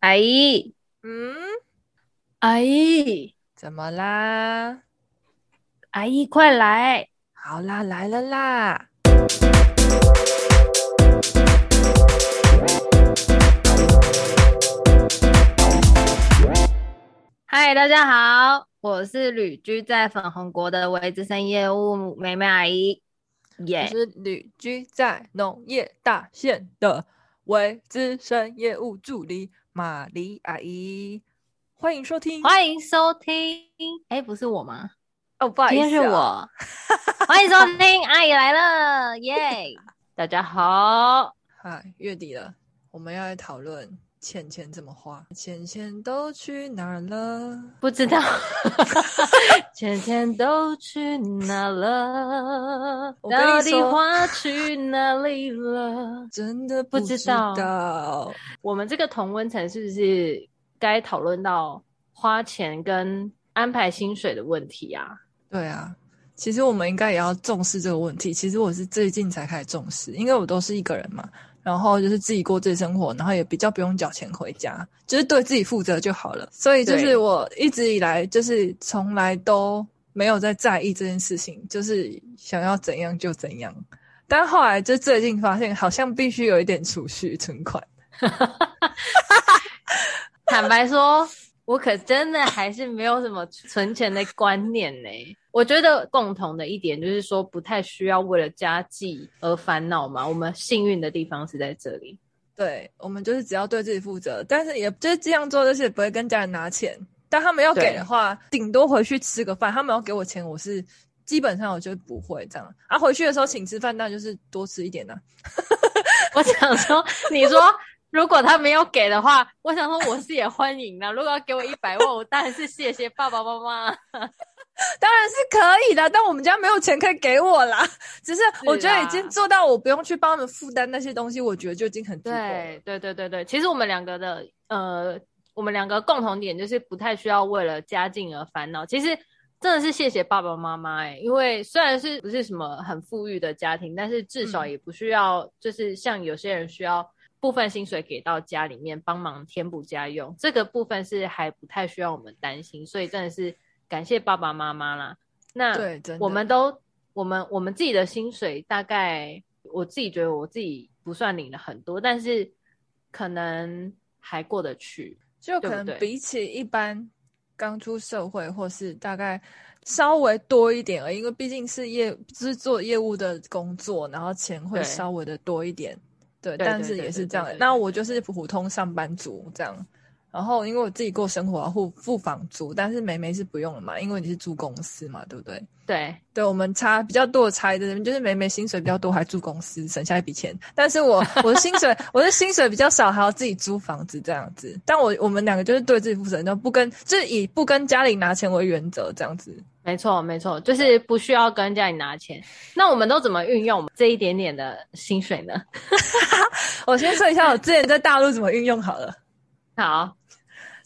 阿姨，嗯，阿姨，怎么啦？阿姨，快来！好啦，来了啦！嗨，大家好，我是旅居在粉红国的微资深业务美美阿姨。耶、yeah，我是旅居在农业大县的微资深业务助理。玛丽阿姨，欢迎收听，欢迎收听。哎，不是我吗？哦，不好意思、啊，今天是我。欢迎收听，阿姨来了，耶、yeah！大家好，嗨，月底了，我们要来讨论钱钱怎么花，钱钱都去哪儿了？不知道，钱钱都去哪了？到底花去哪里了？真的不知道。知道我们这个同温层是不是该讨论到花钱跟安排薪水的问题啊？对啊，其实我们应该也要重视这个问题。其实我是最近才开始重视，因为我都是一个人嘛，然后就是自己过自己生活，然后也比较不用缴钱回家，就是对自己负责就好了。所以就是我一直以来就是从来都没有在在意这件事情，就是想要怎样就怎样。但后来就最近发现，好像必须有一点储蓄存款。坦白说，我可真的还是没有什么存钱的观念呢。我觉得共同的一点就是说，不太需要为了家计而烦恼嘛。我们幸运的地方是在这里，对，我们就是只要对自己负责，但是也就是这样做，就是不会跟家人拿钱。但他们要给的话，顶多回去吃个饭。他们要给我钱，我是基本上我就不会这样。啊，回去的时候请吃饭，那就是多吃一点呢、啊。我想说，你说。如果他没有给的话，我想说我是也欢迎的。如果要给我一百万，我当然是谢谢爸爸妈妈，当然是可以的。但我们家没有钱可以给我啦，只是我觉得已经做到我不用去帮他们负担那些东西，我觉得就已经很足够了。对对对对对，其实我们两个的呃，我们两个共同点就是不太需要为了家境而烦恼。其实真的是谢谢爸爸妈妈哎，因为虽然是不是什么很富裕的家庭，但是至少也不需要，嗯、就是像有些人需要。部分薪水给到家里面帮忙填补家用，这个部分是还不太需要我们担心，所以真的是感谢爸爸妈妈啦。那我们都我们我们自己的薪水大概，我自己觉得我自己不算领了很多，但是可能还过得去，就可能比起一般刚出社会或是大概稍微多一点而已，因为毕竟是业是做业务的工作，然后钱会稍微的多一点。对，但是也是这样。那我就是普通上班族这样，然后因为我自己过生活要付付房租，但是梅梅是不用了嘛，因为你是住公司嘛，对不对？对，对我们差比较多的差的人就是梅梅薪水比较多，还住公司省下一笔钱，但是我我的薪水我的薪水比较少，还要自己租房子这样子。但我我们两个就是对自己负责，就不跟就是以不跟家里拿钱为原则这样子。没错，没错，就是不需要跟家里拿钱。那我们都怎么运用这一点点的薪水呢？我先说一下我之前在大陆怎么运用好了。好，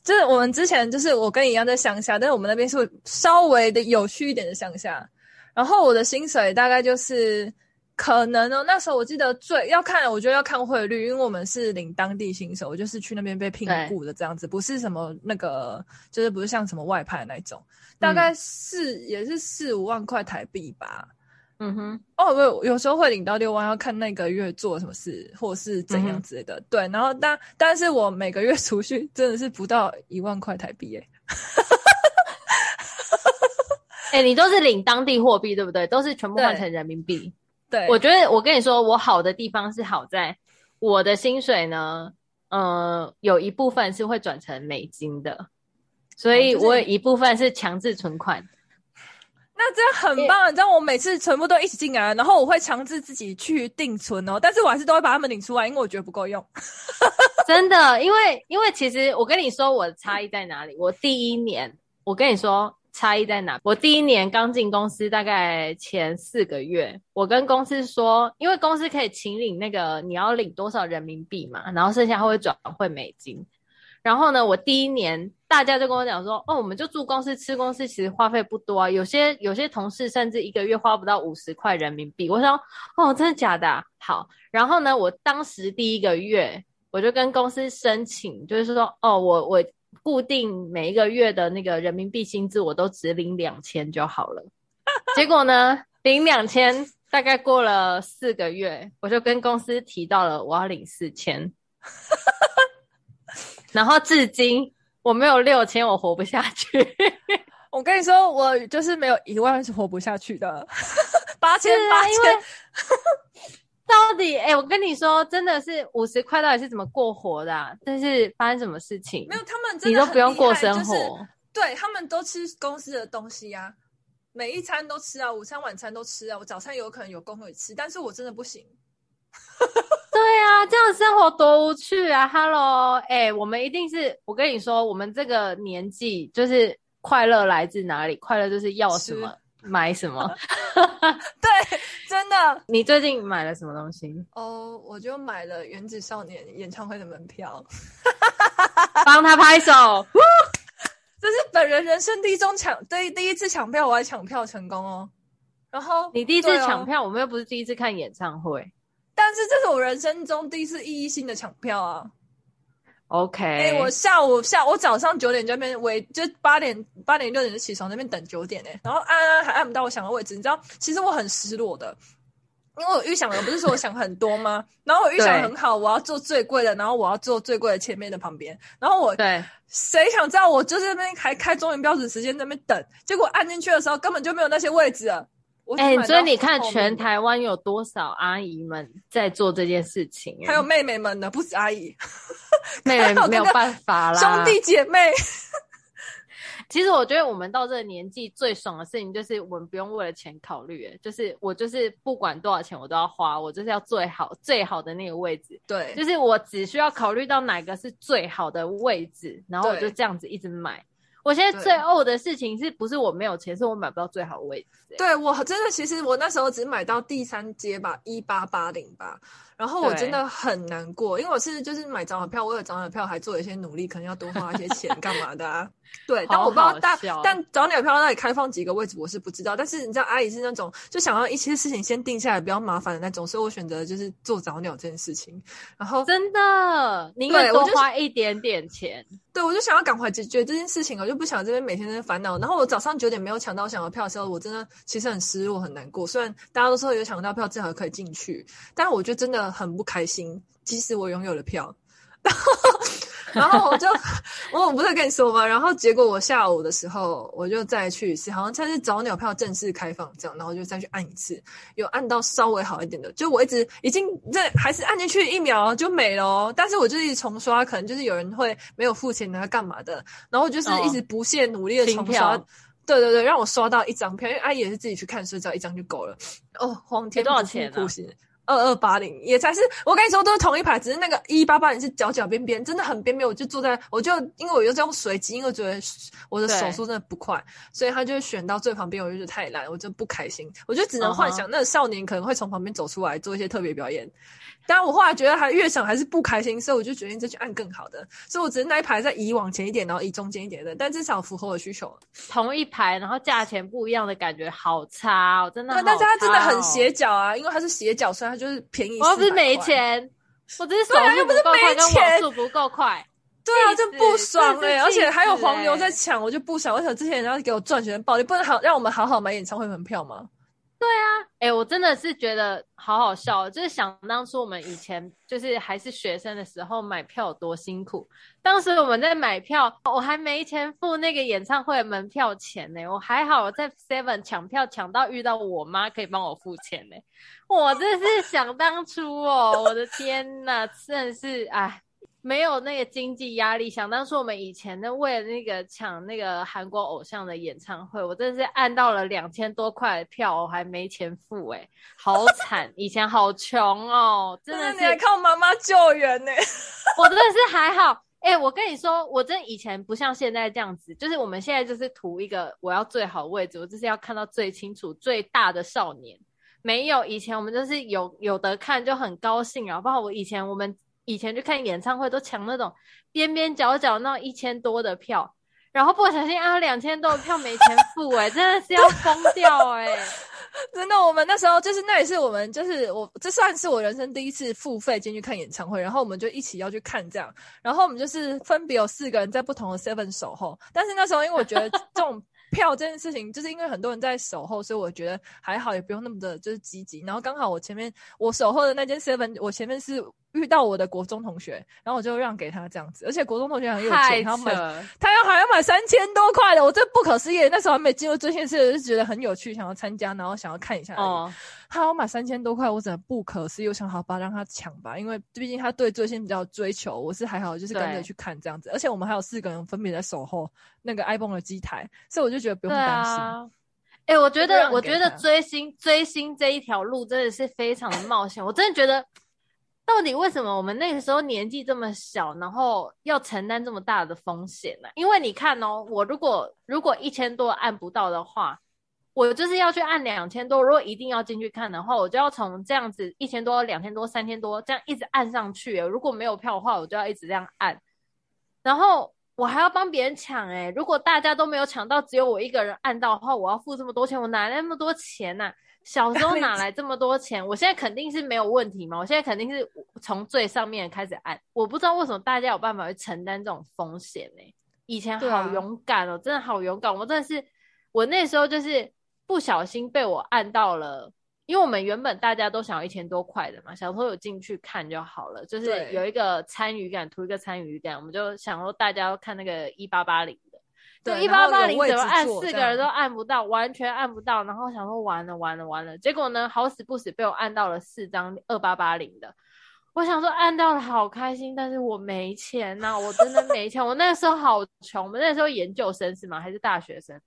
就是我们之前就是我跟你一样在乡下，但是我们那边是稍微的有趣一点的乡下。然后我的薪水大概就是可能哦，那时候我记得最要看，我觉得要看汇率，因为我们是领当地薪水，我就是去那边被聘雇的这样子，不是什么那个，就是不是像什么外派那种。大概是、嗯、也是四五万块台币吧，嗯哼，哦不，有时候会领到六万，要看那个月做什么事或是怎样之类的。嗯、对，然后但但是我每个月储蓄真的是不到一万块台币耶。哎、欸，你都是领当地货币对不对？都是全部换成人民币。对，我觉得我跟你说，我好的地方是好在我的薪水呢，呃，有一部分是会转成美金的。所以我有一部分是强制存款，哦就是，那这样很棒。你知道我每次全部都一起进来，然后我会强制自己去定存哦，但是我还是都会把他们领出来，因为我觉得不够用。真的，因为因为其实我跟你说我的差异在哪里。我第一年，我跟你说差异在哪。我第一年刚进公司，大概前四个月，我跟公司说，因为公司可以请领那个你要领多少人民币嘛，然后剩下会转汇美金。然后呢，我第一年大家就跟我讲说，哦，我们就住公司吃公司，其实花费不多啊。有些有些同事甚至一个月花不到五十块人民币。我想，哦，真的假的？好。然后呢，我当时第一个月我就跟公司申请，就是说，哦，我我固定每一个月的那个人民币薪资，我都只领两千就好了。结果呢，领两千，大概过了四个月，我就跟公司提到了我要领四千，然后至今我没有六千，我活不下去。我跟你说，我就是没有一万是活不下去的，八千八千。到底哎、欸，我跟你说，真的是五十块到底是怎么过活的、啊？但是发生什么事情？没有，他们真的你都不用过生活，就是、对他们都吃公司的东西呀、啊，每一餐都吃啊，午餐晚餐都吃啊，我早餐有可能有工会吃，但是我真的不行。对啊，这样生活多无趣啊！Hello，哎、欸，我们一定是我跟你说，我们这个年纪就是快乐来自哪里？快乐就是要什么。买什么？对，真的。你最近买了什么东西？哦，我就买了原子少年演唱会的门票，帮他拍手。这是本人人生第一中抢，对，第一次抢票，我还抢票成功哦。然后你第一次抢票，哦、我们又不是第一次看演唱会，但是这是我人生中第一次意义性的抢票啊。OK，哎、欸，我下午下我早上九点就那边围，就八点八点六点就起床那边等九点呢，然后按按还按不到我想的位置，你知道，其实我很失落的，因为我预想的不是说我想很多吗？然后我预想很好，我要坐最贵的，然后我要坐最贵的前面的旁边，然后我对，谁想知道我就在那边还开中原标准时间在那边等，结果按进去的时候根本就没有那些位置了。哎、欸，所以你看，全台湾有多少阿姨们在做这件事情？还有妹妹们呢，不止阿姨，妹妹 没有办法啦，兄弟姐妹。其实我觉得我们到这个年纪最爽的事情，就是我们不用为了钱考虑，哎，就是我就是不管多少钱我都要花，我就是要最好最好的那个位置。对，就是我只需要考虑到哪个是最好的位置，然后我就这样子一直买。我现在最呕的事情是不是我没有钱，是我买不到最好的位置，欸。对，我真的，其实我那时候只买到第三阶吧，一八八零吧。然后我真的很难过，因为我是就是买早鸟票，我有早鸟票还做了一些努力，可能要多花一些钱干嘛的啊？对，但我不知道大，但早鸟票那里开放几个位置我是不知道。但是你知道，阿姨是那种就想要一些事情先定下来，比较麻烦的那种，所以我选择就是做早鸟这件事情。然后真的，你应该多花一点点钱。对，我就想要赶快解决这件事情，我就不想这边每天在烦恼。然后我早上九点没有抢到想要票的时候，我真的其实很失落，很难过。虽然大家都说有抢到票，正好可以进去，但我觉得真的很不开心。即使我拥有了票，然后，然后我就我我不是跟你说吗？然后结果我下午的时候我就再去一次，好像才是早鸟票正式开放这样，然后就再去按一次，有按到稍微好一点的。就我一直已经在还是按进去一秒就没了哦，但是我就一直重刷，可能就是有人会没有付钱的干嘛的，然后就是一直不懈努力的重刷。哦、对对对，让我刷到一张票，因为阿姨也是自己去看，所以只要一张就够了。哦，皇天多少钱啊？二二八零也才是，我跟你说都是同一排，只是那个一八八零是角角边边，真的很边边。我就坐在，我就因为我又是用随机，因为我觉得我的手速真的不快，所以他就选到最旁边，我就觉得太烂，我就不开心。我就只能幻想那个少年可能会从旁边走出来做一些特别表演。但我后来觉得还越想还是不开心，所以我就决定再去按更好的。所以我只是那一排再移往前一点，然后移中间一点的，但至少符合我的需求。同一排，然后价钱不一样的感觉，好差哦，真的。但是它真的很斜角啊，因为它是斜角，所以它就是便宜。我又不是没钱，我只是手速不够快，跟网速不够快。对啊，就不爽哎、欸，而且还有黄牛在抢，我就不爽。为什么之前人家给我赚钱暴利，不能好让我们好好买演唱会门票吗？对啊，哎、我真的是觉得好好笑，就是想当初我们以前就是还是学生的时候买票有多辛苦。当时我们在买票，我还没钱付那个演唱会门票钱呢，我还好我在 Seven 抢票抢到遇到我妈可以帮我付钱呢。我真是想当初哦，我的天哪，真的是哎。没有那个经济压力，想当初我们以前呢，为了那个抢那个韩国偶像的演唱会，我真的是按到了两千多块的票，我还没钱付，哎，好惨！以前好穷哦，真的是，你还靠妈妈救援呢。我真的是还好，哎，我跟你说，我真以前不像现在这样子，就是我们现在就是图一个我要最好位置，我就是要看到最清楚、最大的少年。没有以前我们就是有有得看就很高兴啊，包括我以前我们。以前去看演唱会都抢那种边边角角那种一千多的票，然后不小心啊两千多的票没钱付，欸，哎，真的是要疯掉哎，欸！真的，我们那时候就是那也是我们就是我这算是我人生第一次付费进去看演唱会，然后我们就一起要去看这样，然后我们就是分别有四个人在不同的 Seven 守候，但是那时候因为我觉得这种。票这件事情，就是因为很多人在守候，所以我觉得还好，也不用那么的就是积极。然后刚好我前面我守候的那间 seven，我前面是遇到我的国中同学，然后我就让给他这样子。而且国中同学很有钱，他要买，他要还要买三千多块的，我这不可思议。那时候还没进入这件事，就觉得很有趣，想要参加，然后想要看一下。哦，他要买三千多块，我真的不可思议。我想好吧，让他抢吧，因为毕竟他对追星比较追求。我是还好，就是跟着去看这样子。而且我们还有四个人分别在守候那个 iPhone 的机台，所以我就觉得不用担心。哎、我觉得，我觉得追星追星这一条路真的是非常的冒险。我真的觉得，到底为什么我们那个时候年纪这么小，然后要承担这么大的风险呢？因为你看哦，我如果如果一千多按不到的话，我就是要去按两千多。如果一定要进去看的话，我就要从这样子一千多、两千多、三千多这样一直按上去。如果没有票的话，我就要一直这样按，然后。我还要帮别人抢哎、如果大家都没有抢到，只有我一个人按到的话，我要付这么多钱，我哪来那么多钱呢、啊？小时候 哪来这么多钱？我现在肯定是没有问题嘛！我现在肯定是从最上面开始按。我不知道为什么大家有办法去承担这种风险呢、欸？以前好勇敢哦、喔，真的好勇敢！我真的是，我那时候就是不小心被我按到了。因为我们原本大家都想要一千多块的嘛，小时候有进去看就好了，就是有一个参与感，图一个参与感，我们就想说大家要看那个一八八零的，对，一八八零怎么按四个人都按不到，完全按不到，然后想说完了完了完了，结果呢，好死不死被我按到了四张二八八零的，我想说按到了好开心，但是我没钱呐、啊，我真的没钱，我那个时候好穷，我们那个时候研究生是吗？还是大学生？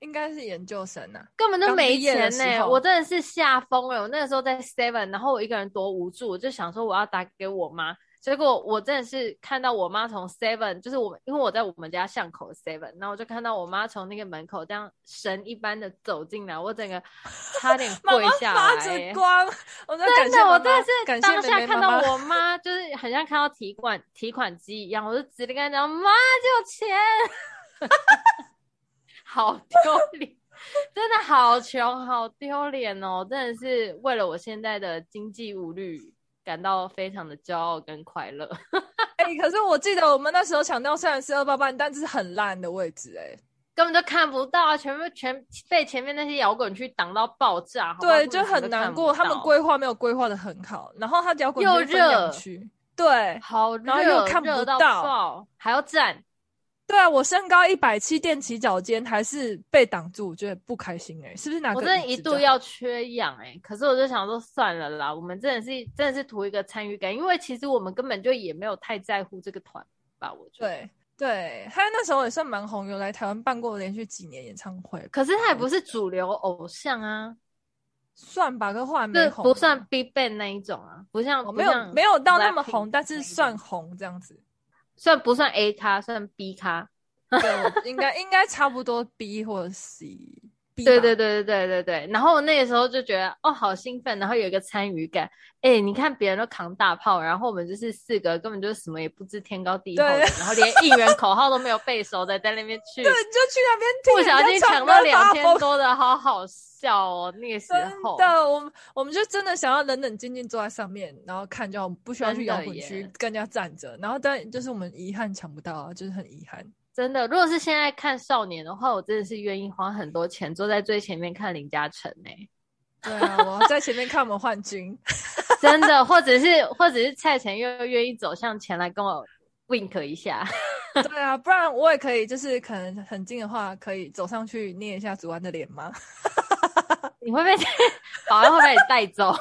应该是研究生呐、啊，根本就没钱呢、欸。我真的是吓疯了。我那个时候在 Seven，然后我一个人多无助，我就想说我要打给我妈。结果我真的是看到我妈从 Seven，就是我，因为我在我们家巷口 Seven，然后我就看到我妈从那个门口这样神一般的走进来，我整个差点跪下来、欸。妈妈发着光，我真的，我真的是当下看到我妈，就是很像看到提款提款机一样，我就直接跟她讲：“妈，就钱。”好丢脸，真的好穷，好丢脸哦！真的是为了我现在的经济无虑感到非常的骄傲跟快乐。哎、欸，可是我记得我们那时候抢到虽然是二八八，但是很烂的位置、欸，哎，根本就看不到啊，全部全被前面那些摇滚区挡到爆炸。对，就很难过，他们规划没有规划的很好，然后他摇滚区分两区，对，好热，然后又看不到，还要站。对啊，我身高一百七，踮起脚尖还是被挡住，我觉得不开心哎、欸，是不是哪个？我真的一度要缺氧哎、欸，可是我就想说算了啦，我们真的是真的是图一个参与感，因为其实我们根本就也没有太在乎这个团吧，我觉得。对对，他那时候也算蛮红，有来台湾办过连续几年演唱会，可是他也不是主流偶像啊，算吧，跟后来没红，不算 BigBang 那一种啊，不像，没有没有到那么红，但是算红这样子。算不算 A 咖？算 B 咖？对，应该应该差不多 B 或者 C。对对对对对对对。然后那个时候就觉得哦，好兴奋，然后有一个参与感。哎、欸，你看别人都扛大炮，然后我们就是四个，根本就是什么也不知天高地厚，然后连应援口号都没有背熟的，在那边去，对，就去那边听，不小心抢到两千多的，好好笑哦。那个时候，真的，我们我们就真的想要冷冷静静坐在上面，然后看，就不需要去摇滚区跟人家站着。然后但就是我们遗憾抢不到啊，就是很遗憾。真的，如果是现在看少年的话，我真的是愿意花很多钱坐在最前面看林嘉诚诶。对啊，我在前面看我们幻君，真的，或者是或者是蔡成又愿意走向前来跟我 wink 一下。对啊，不然我也可以，就是可能很近的话，可以走上去捏一下祖安的脸吗？你会被保安会被你带走？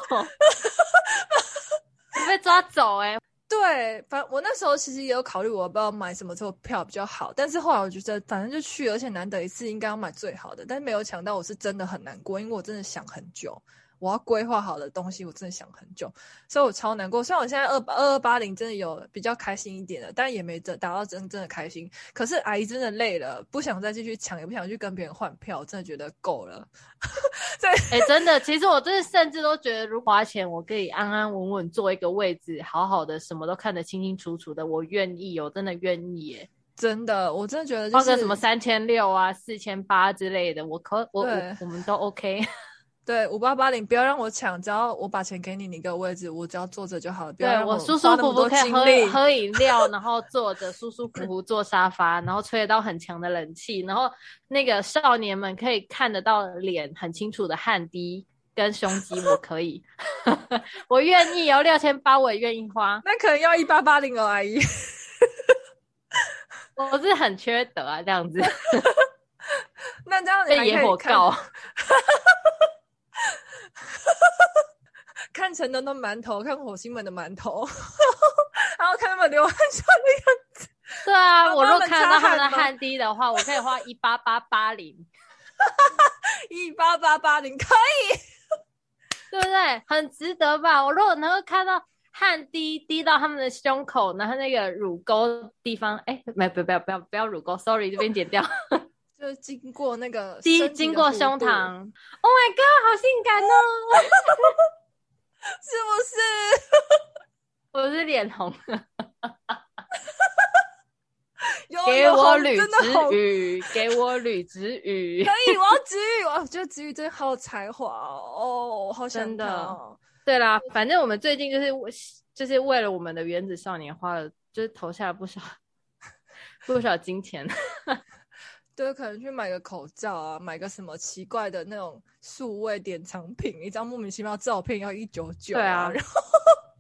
你被抓走哎、欸。对，反我那时候其实也有考虑，我不知道买什么时候票比较好。但是后来我觉得，反正就去，而且难得一次，应该要买最好的。但是没有抢到，我是真的很难过，因为我真的想很久。我要规划好的东西，我真的想很久，所以我超难过。虽然我现在二二二八零真的有比较开心一点的，但也没达到真正的开心。可是阿姨真的累了，不想再继续抢，也不想去跟别人换票，真的觉得够了。对，哎、欸，真的，其实我真的甚至都觉得，如果花钱，我可以安安稳稳坐一个位置，好好的，什么都看得清清楚楚的，我愿意，我真的愿意，耶。真的，我真的觉得、就是，花个什么三千六啊、四千八之类的，我可我我我们都 OK。对，五八八零，不要让我抢，只要我把钱给你，你给我位置，我只要坐着就好了。不要让我舒舒服服可以喝喝饮料，然后坐着舒舒服服坐沙发，然后吹得到很强的冷气，然后那个少年们可以看得到脸很清楚的汗滴跟胸肌，我可以，我愿意哦，六千八我也愿意花。那可能要一八八零哦，阿姨。我是很缺德啊，这样子。那这样子被野火告。看成龙的馒头，看火星们的馒头，然后看他们流汗像的样子。对啊，我若看到他们的汗滴的话，我可以花一八八八零，一八八八零可以，对不对？很值得吧？我如果能够看到汗滴滴到他们的胸口，然后那个乳沟地方，哎，没，不要不要不要不要乳沟，sorry，这边剪掉。就经过那个经经过胸膛，Oh my god，好性感哦！是不是？我是脸红。给我吕子宇，给我吕子宇。可以，我要子宇。我觉得子宇真的好有才华哦，好想的。对啦，反正我们最近就是为，就是为了我们的原子少年花了，就是投下了不少 不少金钱。对，可能去买个口罩啊，买个什么奇怪的那种数位典藏品，一张莫名其妙照片要一九九。对啊，然后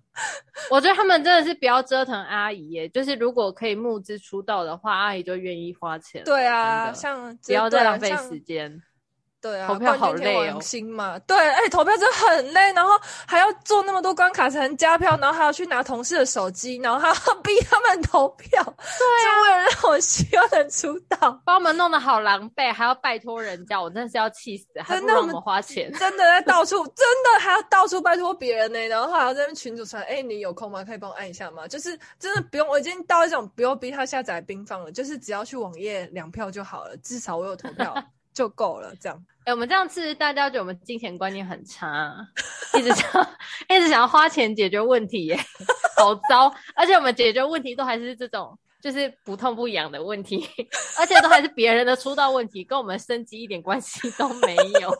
我觉得他们真的是不要折腾阿姨耶，就是如果可以募资出道的话，阿姨就愿意花钱。对啊，像不要再浪费时间。对啊，投票好累哦。心嘛，对，哎、欸，投票真的很累，然后还要做那么多关卡才能加票，然后还要去拿同事的手机，然后还要逼他们投票，对啊，就为了让我希望能出道，把我们弄得好狼狈，还要拜托人家，我真的是要气死，还不让我们花钱，真的在到处，真的还要到处拜托别人呢，然后还要在那群主传，哎、欸，你有空吗？可以帮我按一下吗？就是真的不用，我已经到一种不用逼他下载冰放了，就是只要去网页两票就好了，至少我有投票。就够了，这样。哎、欸，我们这样子，大家觉得我们金钱观念很差，一直想，一直想要花钱解决问题，耶，好糟。而且我们解决问题都还是这种，就是不痛不痒的问题，而且都还是别人的出道问题，跟我们升级一点关系都没有。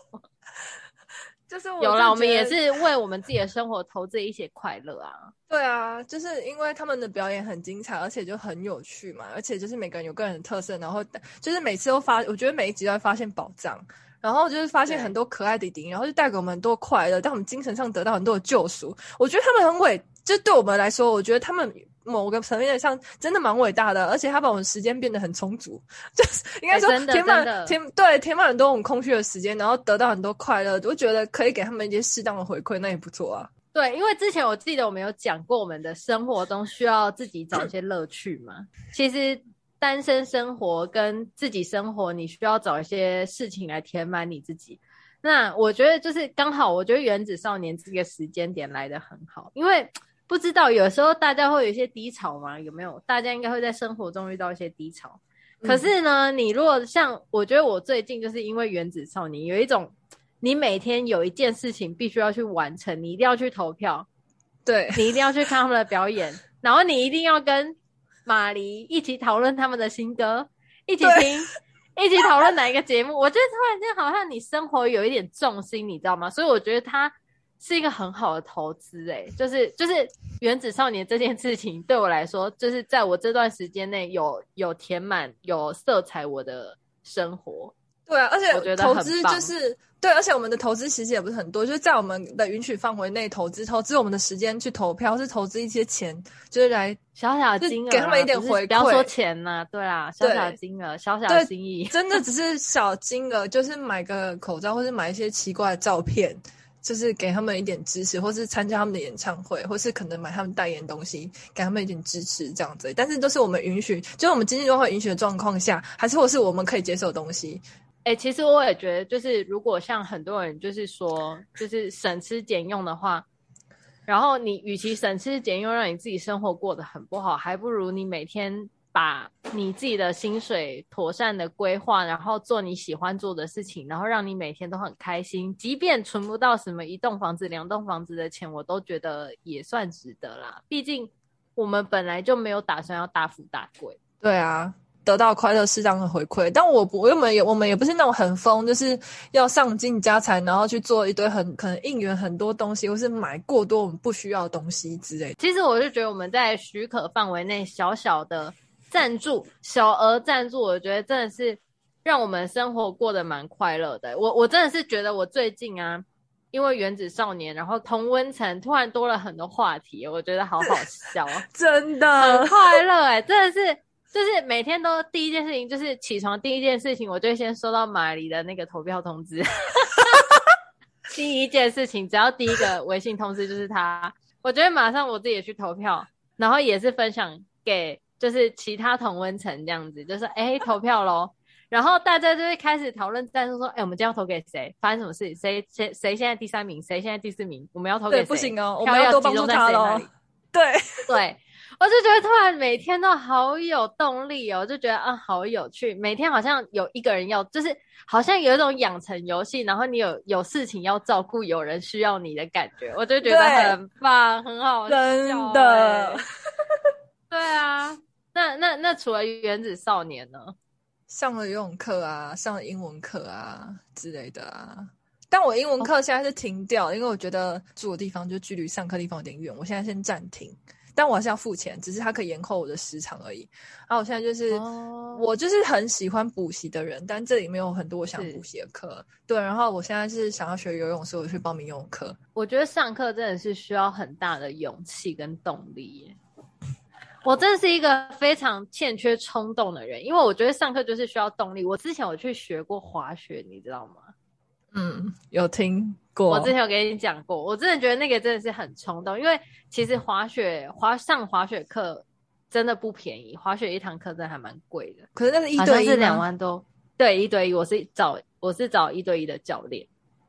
就是有啦，我们也是为我们自己的生活投资一些快乐啊。对啊，就是因为他们的表演很精彩，而且就很有趣嘛，而且就是每个人有个人的特色，然后就是每次都发，我觉得每一集都会发现宝藏，然后就是发现很多可爱的弟弟，然后就带给我们很多快乐，但我们精神上得到很多的救赎。我觉得他们很伟，就对我们来说，我觉得他们。某个层面上真的蛮伟大的，而且他把我们时间变得很充足，就是应该说填满填对填满很多我们空虚的时间，然后得到很多快乐，我觉得可以给他们一些适当的回馈，那也不错啊。对，因为之前我记得我们有讲过，我们的生活中需要自己找一些乐趣嘛。其实单身生活跟自己生活，你需要找一些事情来填满你自己。那我觉得就是刚好，我觉得原子少年这个时间点来的很好，因为。不知道有时候大家会有一些低潮嘛？有没有？大家应该会在生活中遇到一些低潮。嗯、可是呢，你如果像我觉得我最近就是因为原子少年有一种，你每天有一件事情必须要去完成，你一定要去投票，对，你一定要去看他们的表演，然后你一定要跟马黎一起讨论他们的新歌，一起听，一起讨论哪一个节目。我觉得突然间好像你生活有一点重心，你知道吗？所以我觉得它。是一个很好的投资，哎，就是就是原子少年这件事情对我来说，就是在我这段时间内有有填满有色彩我的生活。对啊，而且我觉得投资就是对，而且我们的投资其实也不是很多，就是在我们的允许范围内投资，投资我们的时间去投票，或是投资一些钱，就是来小小的金额，给他们一点回馈。不要说钱呐、啊，对啊，小小的金额，小小的心意，真的只是小金额，就是买个口罩，或是买一些奇怪的照片。就是给他们一点支持，或是参加他们的演唱会，或是可能买他们代言东西，给他们一点支持这样子。但是都是我们允许，就是我们经济状况允许的状况下，还是或是我们可以接受的东西。哎、其实我也觉得，就是如果像很多人就是说，就是省吃俭用的话，然后你与其省吃俭用，让你自己生活过得很不好，还不如你每天。把你自己的薪水妥善的规划，然后做你喜欢做的事情，然后让你每天都很开心。即便存不到什么一栋房子、两栋房子的钱，我都觉得也算值得啦。毕竟我们本来就没有打算要大富大贵。对啊，得到快乐适当的回馈。但我不，我们也我们也不是那种很疯，就是要上进家财，然后去做一堆很可能应援很多东西，或是买过多我们不需要的东西之类的。其实我是觉得我们在许可范围内小小的赞助，小额赞助，我觉得真的是让我们生活过得蛮快乐的。我我真的是觉得我最近啊。因为原子少年，然后同温层突然多了很多话题，我觉得好好笑啊！真的很快乐哎，真的是，就是每天都第一件事情就是起床第一件事情，我就先收到马里的那个投票通知。第一件事情，只要第一个微信通知就是他，我觉得马上我自己也去投票，然后也是分享给就是其他同温层这样子，就是哎投票喽。然后大家就会开始讨论，但是说，哎，我们今天要投给谁？发生什么事？谁谁谁现在第三名？谁现在第四名？我们要投给谁？不行哦，我们要多帮助他喽。对 对，我就觉得突然每天都好有动力哦，就觉得啊，好有趣。每天好像有一个人要，就是好像有一种养成游戏，然后你有有事情要照顾，有人需要你的感觉，我就觉得很棒，很好笑，欸，真的。对啊，那那那除了原子少年呢？上了游泳课啊，上了英文课啊之类的啊，但我英文课现在是停掉，哦、因为我觉得住的地方就距离上课地方有点远，我现在先暂停。但我还是要付钱，只是它可以延后我的时长而已。然后我现在就是，哦、我就是很喜欢补习的人，但这里面有很多我想补习的课。对，然后我现在是想要学游泳，所以我去报名游泳课。我觉得上课真的是需要很大的勇气跟动力耶。我真的是一个非常欠缺冲动的人，因为我觉得上课就是需要动力。我之前我去学过滑雪，你知道吗？嗯，有听过。我之前有跟你讲过，我真的觉得那个真的是很冲动，因为其实滑雪滑上滑雪课真的不便宜，滑雪一堂课真的还蛮贵的。可是那是一对一是两万多，对，一对一。我是找我是找一对一的教练，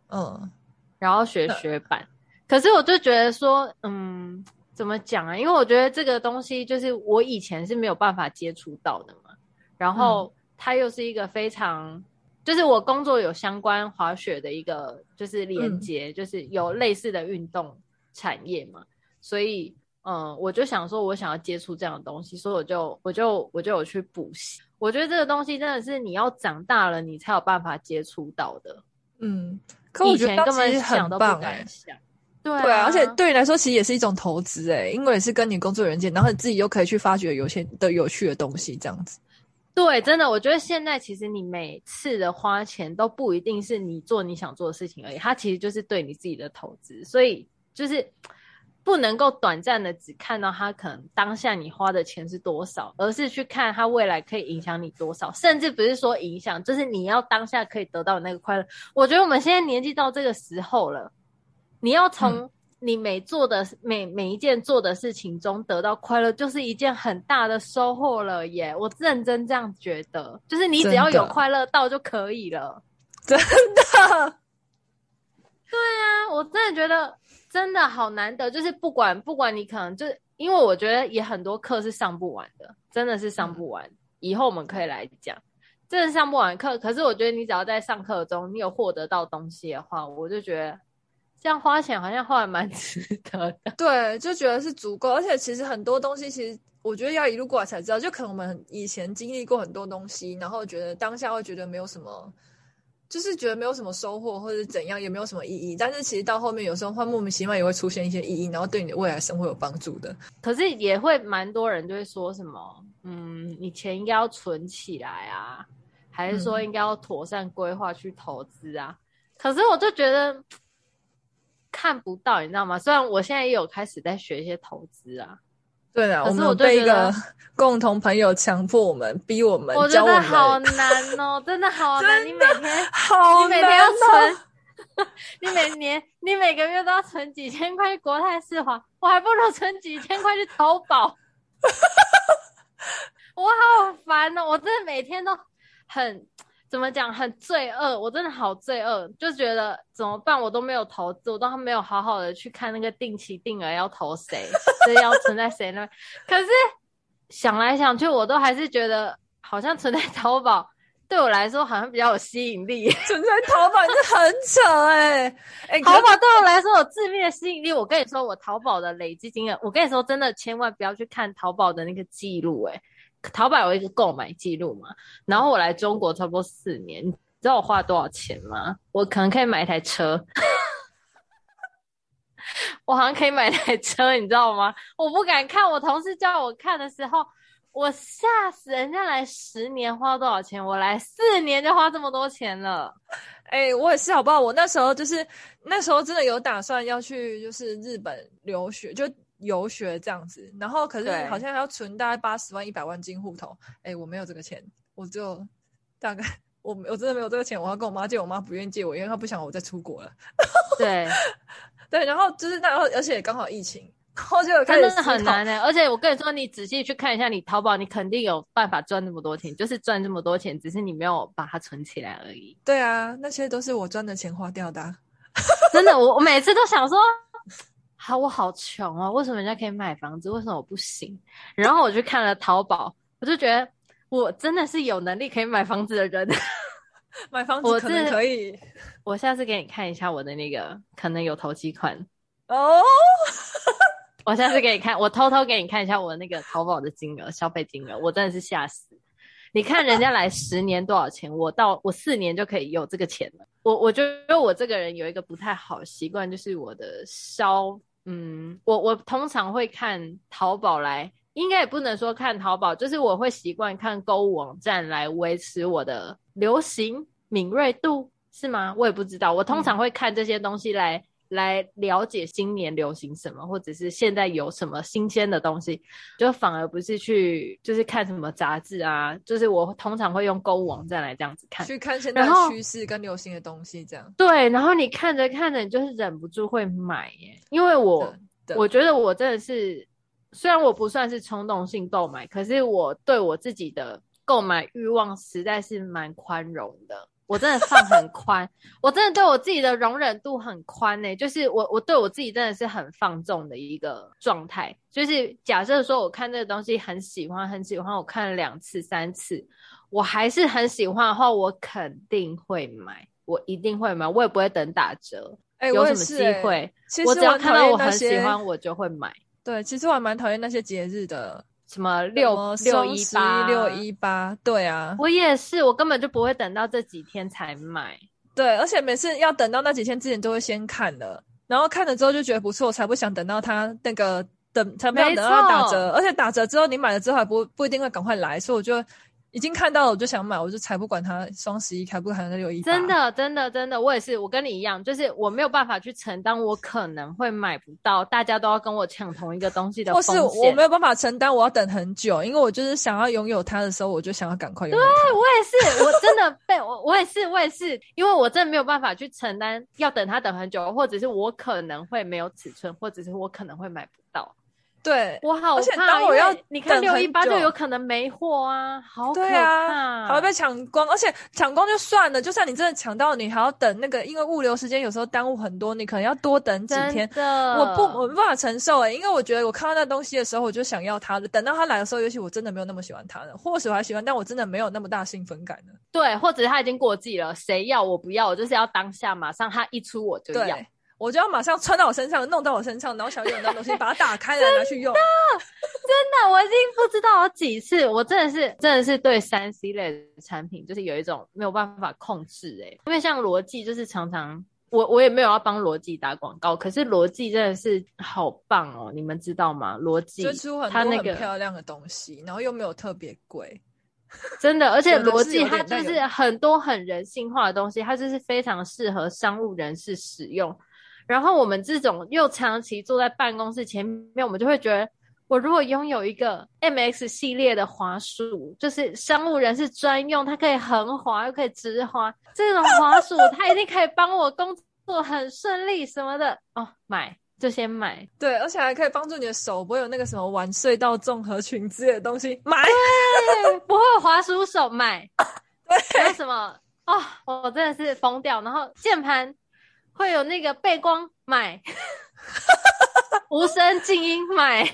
嗯，然后学学板。呃、可是我就觉得说，嗯。怎么讲啊？因为我觉得这个东西就是我以前是没有办法接触到的嘛。然后它又是一个非常，就是我工作有相关滑雪的一个就是连接，嗯、就是有类似的运动产业嘛。所以，嗯，我就想说，我想要接触这样的东西，所以我就我就我就有去补习。我觉得这个东西真的是你要长大了，你才有办法接触到的。嗯，可我觉得以前根本想都不敢想。对啊，对啊，而且对你来说，其实也是一种投资诶，因为也是跟你工作人员，然后你自己又可以去发掘有些的有趣的东西，这样子。对，真的，我觉得现在其实你每次的花钱都不一定是你做你想做的事情而已，它其实就是对你自己的投资，所以就是不能够短暂的只看到它可能当下你花的钱是多少，而是去看它未来可以影响你多少，甚至不是说影响，就是你要当下可以得到那个快乐。我觉得我们现在年纪到这个时候了。你要从你每做的、嗯、每每一件做的事情中得到快乐，就是一件很大的收获了耶！我认真这样觉得，就是你只要有快乐到就可以了。真的？对啊，我真的觉得真的好难得，就是不管不管你可能就是因为我觉得也很多课是上不完的，真的是上不完。嗯、以后我们可以来讲，真的上不完课。可是我觉得你只要在上课中你有获得到东西的话，我就觉得。这样花钱好像花的蛮 值得的，对，就觉得是足够。而且其实很多东西，其实我觉得要一路过来才知道。就可能我们以前经历过很多东西，然后觉得当下会觉得没有什么，就是觉得没有什么收获或者怎样，也没有什么意义。但是其实到后面，有时候会莫名其妙也会出现一些意义，然后对你的未来生活有帮助的。可是也会蛮多人就会说什么，嗯，你钱应该要存起来啊，还是说应该要妥善规划去投资啊？嗯、可是我就觉得。看不到，你知道吗？虽然我现在也有开始在学一些投资啊，对啊，可是我被一个 共同朋友强迫我们，逼我们，我觉得好难哦，真的好难。你每天好你每天要存，你每年你每个月都要存几千块去国泰世华，我还不如存几千块去淘宝。我好烦哦，我真的每天都很。怎么讲？很罪恶，我真的好罪恶，就觉得怎么办？我都没有投资，我都没有好好的去看那个定期定额要投谁，所以要存在谁那。可是想来想去，我都还是觉得好像存在淘宝对我来说好像比较有吸引力。存在淘宝是很扯哎、欸！哎、欸，淘宝对我来说有致命的吸引力。我跟你说，我淘宝的累积金额，我跟你说真的，千万不要去看淘宝的那个记录哎。淘宝有一个购买记录嘛，然后我来中国差不多四年，你知道我花了多少钱吗？我可能可以买一台车，我好像可以买一台车，你知道吗？我不敢看，我同事叫我看的时候，我吓死，人家来十年花多少钱，我来四年就花这么多钱了。哎、我也是，好不好？我那时候就是那时候真的有打算要去，就是日本留学，就游学这样子。然后可是好像还要存大概八十万、一百万进户头。哎、欸，我没有这个钱，我就大概我我真的没有这个钱，我要跟我妈借，我妈不愿意借我，因为她不想我再出国了。对 对，然后就是那，然后而且刚好疫情。然后就真的很难呢、欸，而且我跟你说，你仔细去看一下，你淘宝，你肯定有办法赚那么多钱，就是赚这么多钱，只是你没有把它存起来而已。对啊，那些都是我赚的钱花掉的、啊。真的，我我每次都想说，好，我好穷哦，为什么人家可以买房子，为什么我不行？然后我去看了淘宝，我就觉得我真的是有能力可以买房子的人。买房子可能可以，我，我下次给你看一下我的那个，可能有投机款哦。我下次给你看，我偷偷给你看一下我那个淘宝的金额，消费金额，我真的是吓死。你看人家来十年多少钱，我到我四年就可以有这个钱了。我我觉得我这个人有一个不太好习惯，就是我的消，嗯，我我通常会看淘宝来，应该也不能说看淘宝，就是我会习惯看购物网站来维持我的流行敏锐度，是吗？我也不知道，我通常会看这些东西来。嗯来了解新年流行什么，或者是现在有什么新鲜的东西，就反而不是去就是看什么杂志啊，就是我通常会用购物网站来这样子看，去看现在的趋势跟流行的东西这样。对，然后你看着看着，你就是忍不住会买耶，因为我我觉得我真的是，虽然我不算是冲动性购买，可是我对我自己的购买欲望实在是蛮宽容的。我真的放很宽，我真的对我自己的容忍度很宽呢、欸。就是我，我对我自己真的是很放纵的一个状态。就是假设说，我看这个东西很喜欢，很喜欢，我看了两次、三次，我还是很喜欢的话，我肯定会买，我一定会买，我也不会等打折。哎、欸，有什么机会？我，欸、我只要看到我很喜欢，我就会买。对，其实我还蛮讨厌那些节日的。什么六六一八六一八？对啊，我也是，我根本就不会等到这几天才买。对，而且每次要等到那几天之前都会先看了，然后看了之后就觉得不错，才不想等到它那个等，才不想等到它打折。而且打折之后你买了之后还不不一定会赶快来，所以我就。已经看到了，我就想买，我就才不管它双十一开不开，那六一八。真的，真的，真的，我也是，我跟你一样，就是我没有办法去承担我可能会买不到，大家都要跟我抢同一个东西的。或是我没有办法承担，我要等很久，因为我就是想要拥有它的时候，我就想要赶快拥有它。对，我也是，我真的被我，我也是，我也是，因为我真的没有办法去承担，要等它等很久，或者是我可能会没有尺寸，或者是我可能会买不到。对，我好怕，而且当我要你看六一八就有可能没货啊，好可怕，对啊，还会被抢光，而且抢光就算了，就算你真的抢到，你还要等那个，因为物流时间有时候耽误很多，你可能要多等几天。我不，我没办法承受诶、欸，因为我觉得我看到那东西的时候，我就想要它的，等到它来的时候，也许我真的没有那么喜欢它了，或许我还喜欢，但我真的没有那么大兴奋感了。对，或者它已经过季了，谁要我不要，我就是要当下马上它一出我就要。我就要马上穿到我身上，弄到我身上，然后想用到东西，把它打开来 拿去用。真的，我已经不知道有几次，我真的是真的是对三 C 类的产品，就是有一种没有办法控制哎、欸。因为像罗技，就是常常我我也没有要帮罗技打广告，可是罗技真的是好棒哦，你们知道吗？罗技它那个很漂亮的东西，然后又没有特别贵，真的，而且罗技它就是很多很人性化的东西，它就是非常适合商务人士使用。然后我们这种又长期坐在办公室前面，我们就会觉得，我如果拥有一个 MX 系列的滑鼠，就是商务人士专用，它可以横滑又可以直滑，这种滑鼠 它一定可以帮我工作很顺利什么的。哦，买就先买，对，而且还可以帮助你的手不会有那个什么玩隧道综合群之类的东西，买，对，不会滑鼠手买，对，还有什么？哦，我真的是疯掉，然后键盘。会有那个背光买，无声静音买，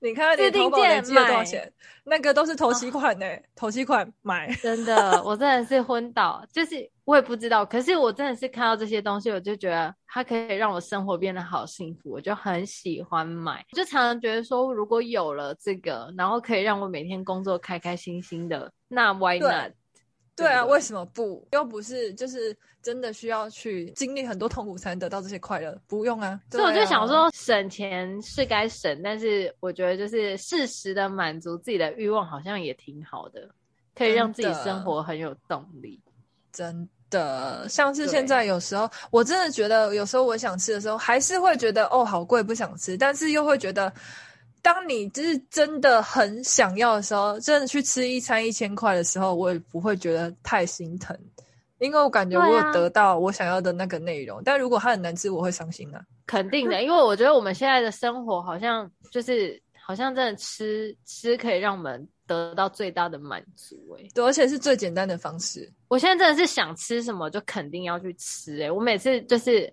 你看你淘宝累积了多少钱？那个都是头期款呢、欸，头、哦、期款买。真的，我真的是昏倒，就是我也不知道。可是我真的是看到这些东西，我就觉得它可以让我生活变得好幸福，我就很喜欢买。就常常觉得说，如果有了这个，然后可以让我每天工作开开心心的，那 why not？对啊，为什么不？又不是就是真的需要去经历很多痛苦才能得到这些快乐，不用啊。所以我就想说，省钱是该省，但是我觉得就是适时的满足自己的欲望，好像也挺好的，可以让自己生活很有动力。真的，像是现在有时候，我真的觉得有时候我想吃的时候，还是会觉得哦，好贵，不想吃，但是又会觉得。当你就是真的很想要的时候，真的去吃一餐一千块的时候，我也不会觉得太心疼，因为我感觉我有得到我想要的那个内容。啊、但如果它很难吃，我会伤心啊。肯定的，因为我觉得我们现在的生活好像就是好像真的吃吃可以让我们得到最大的满足，哎，对，而且是最简单的方式。我现在真的是想吃什么就肯定要去吃，哎，我每次就是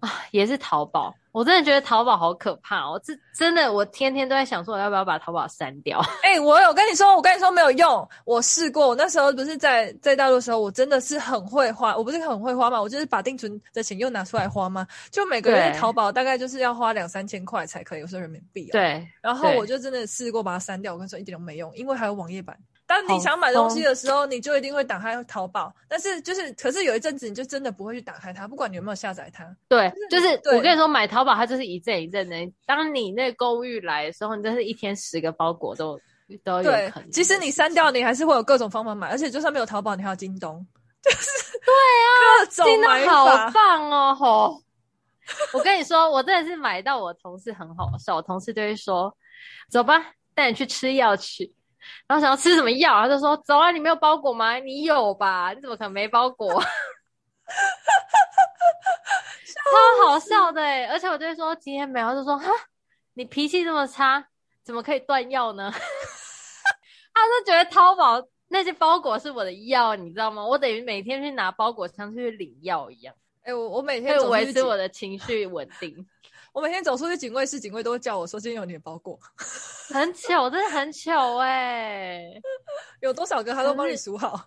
啊，也是淘宝。我真的觉得淘宝好可怕哦！这真的，我天天都在想说，我要不要把淘宝删掉？哎、欸，我有跟你说，我跟你说没有用。我试过，我那时候不是在在大陆的时候，我真的是很会花。我不是很会花嘛，我就是把定存的钱又拿出来花嘛。就每个月淘宝大概就是要花两三千块才可以，有时候人民币、啊。对。然后我就真的试过把它删掉，我跟你说一点都没用，因为还有网页版。当你想买东西的时候，你就一定会打开淘宝。但是就是，可是有一阵子，你就真的不会去打开它，不管你有没有下载它。对，就是我跟你说，买淘宝它就是一阵一阵的。当你那个购物欲来的时候，你真是一天十个包裹都都有可能。即使你删掉，你还是会有各种方法买。而且就算没有淘宝，你还有京东。就是 对啊，各种买法。好棒哦！吼，我跟你说，我真的是买到我同事很好笑，我同事就会说：“走吧，带你去吃药去。”然后想要吃什么药，他就说：“走啊，你没有包裹吗？你有吧？你怎么可能没包裹？” 超好笑的哎！而且我就会说今天没有，他就说：“哈，你脾气这么差，怎么可以断药呢？” 他就觉得淘宝那些包裹是我的药，你知道吗？我等于每天去拿包裹箱去领药一样。哎、欸，我我每天会维持我的情绪稳定。我每天走出去警卫室，警卫都会叫我说：“今天有你的包裹。”很巧，真的很巧哎、欸！有多少个他都帮你数好。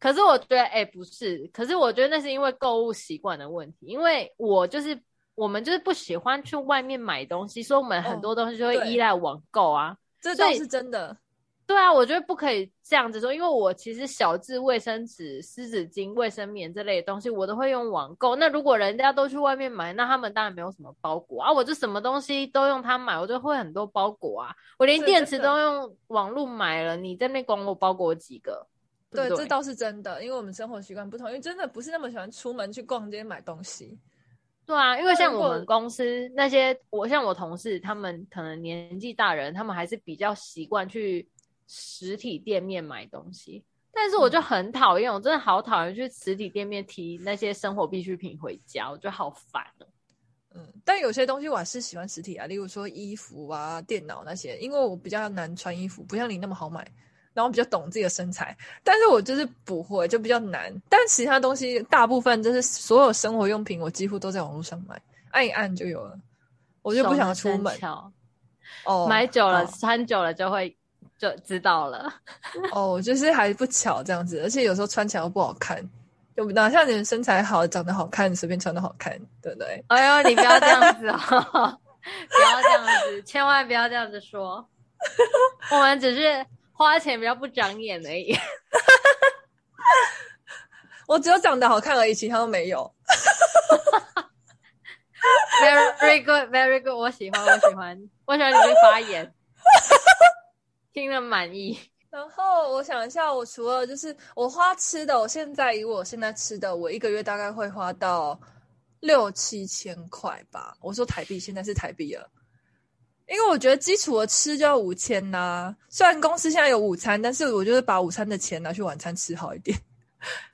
可是我觉得，哎、欸，不是。可是我觉得那是因为购物习惯的问题，因为我就是我们就是不喜欢去外面买东西，所以我们很多东西就会依赖网购啊、哦。这倒是真的。对啊，我觉得不可以这样子说，因为我其实小至卫生纸、湿纸巾、卫生棉这类的东西，我都会用网购。那如果人家都去外面买，那他们当然没有什么包裹啊。我就什么东西都用他买，我就会很多包裹啊。我连电池都用网络买了，你在那边管我包裹几个？对，对，这倒是真的，因为我们生活习惯不同，因为真的不是那么喜欢出门去逛街买东西。对啊，因为像我们公司那些，我像我同事，他们可能年纪大人，他们还是比较习惯去。实体店面买东西，但是我就很讨厌、嗯，我真的好讨厌去实体店面提那些生活必需品回家，我觉得好烦哦。嗯，但有些东西我还是喜欢实体啊，例如说衣服啊、电脑那些，因为我比较难穿衣服，不像你那么好买，然后比较懂自己的身材，但是我就是不会，就比较难。但其他东西大部分就是所有生活用品，我几乎都在网络上买，按一按就有了，我就不想出门。哦，买久了、哦、穿久了就会。就知道了 哦，就是还不巧这样子，而且有时候穿起来又不好看，就哪像你们身材好、长得好看，随便穿都好看，对不对？哎呦，你不要这样子哦，不要这样子，千万不要这样子说，我们只是花钱比较不长眼而已。我只有长得好看而已，其他都没有。Very good, very good，我喜欢，我喜欢，我喜欢你这发言。听了满意，然后我想一下，我除了就是我花吃的，我现在以我现在吃的，我一个月大概会花到六七千块吧。我说台币，现在是台币了，因为我觉得基础的吃就要五千呐。虽然公司现在有午餐，但是我就是把午餐的钱拿去晚餐吃好一点。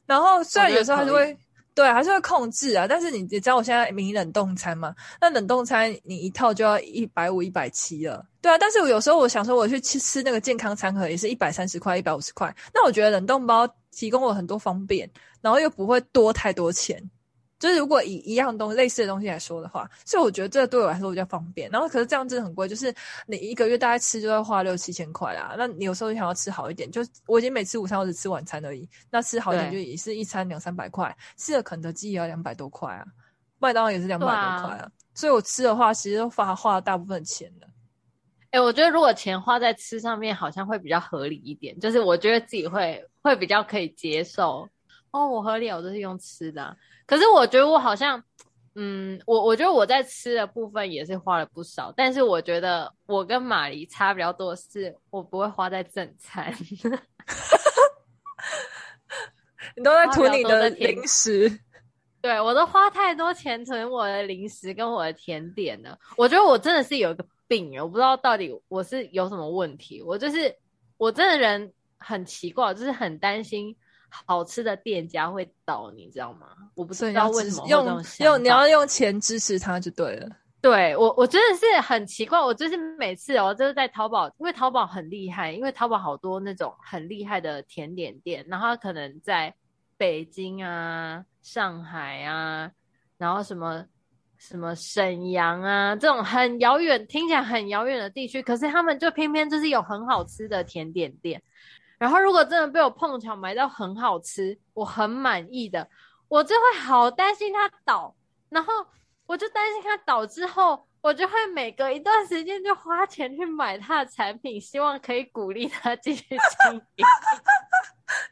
然后虽然有时候还是会。对，还是会控制啊。但是你你知道我现在迷冷冻餐吗？那冷冻餐你一套就要一百五、一百七了。对啊，但是我有时候我想说，我去吃吃那个健康餐盒也是一百三十块、一百五十块。那我觉得冷冻包提供我很多方便，然后又不会多太多钱。就是如果以一样东西类似的东西来说的话，所以我觉得这个对我来说比较方便。然后可是这样真的很贵，就是你一个月大概吃就要花六七千块啦。那你有时候想要吃好一点，就我已经每次午餐我只吃晚餐而已，那吃好一点就也是一餐两三百块，吃了肯德基也要两百多块啊，麦当劳也是两百多块啊。啊所以我吃的话，其实都花花了大部分钱的。哎、欸，我觉得如果钱花在吃上面，好像会比较合理一点，就是我觉得自己会会比较可以接受。哦，我合理，我都是用吃的啊。可是我觉得我好像，嗯，我我觉得我在吃的部分也是花了不少，但是我觉得我跟马黎差比较多的是，我不会花在正餐。你都在囤你的零食，对，我都花太多钱囤我的零食跟我的甜点了。我觉得我真的是有一个病，我不知道到底我是有什么问题。我就是我真的人很奇怪，就是很担心。好吃的店家会倒，你知道吗？我不知道为什么用用你要用钱支持他就对了。对我我真的是很奇怪，我就是每次哦，就是在淘宝，因为淘宝很厉害，因为淘宝好多那种很厉害的甜点店，然后他可能在北京啊、上海啊，然后什么什么沈阳啊这种很遥远、听起来很遥远的地区，可是他们就偏偏就是有很好吃的甜点店。然后，如果真的被我碰巧买到很好吃、我很满意的，我就会好担心它倒。然后，我就担心它倒之后，我就会每隔一段时间就花钱去买它的产品，希望可以鼓励它继续经营。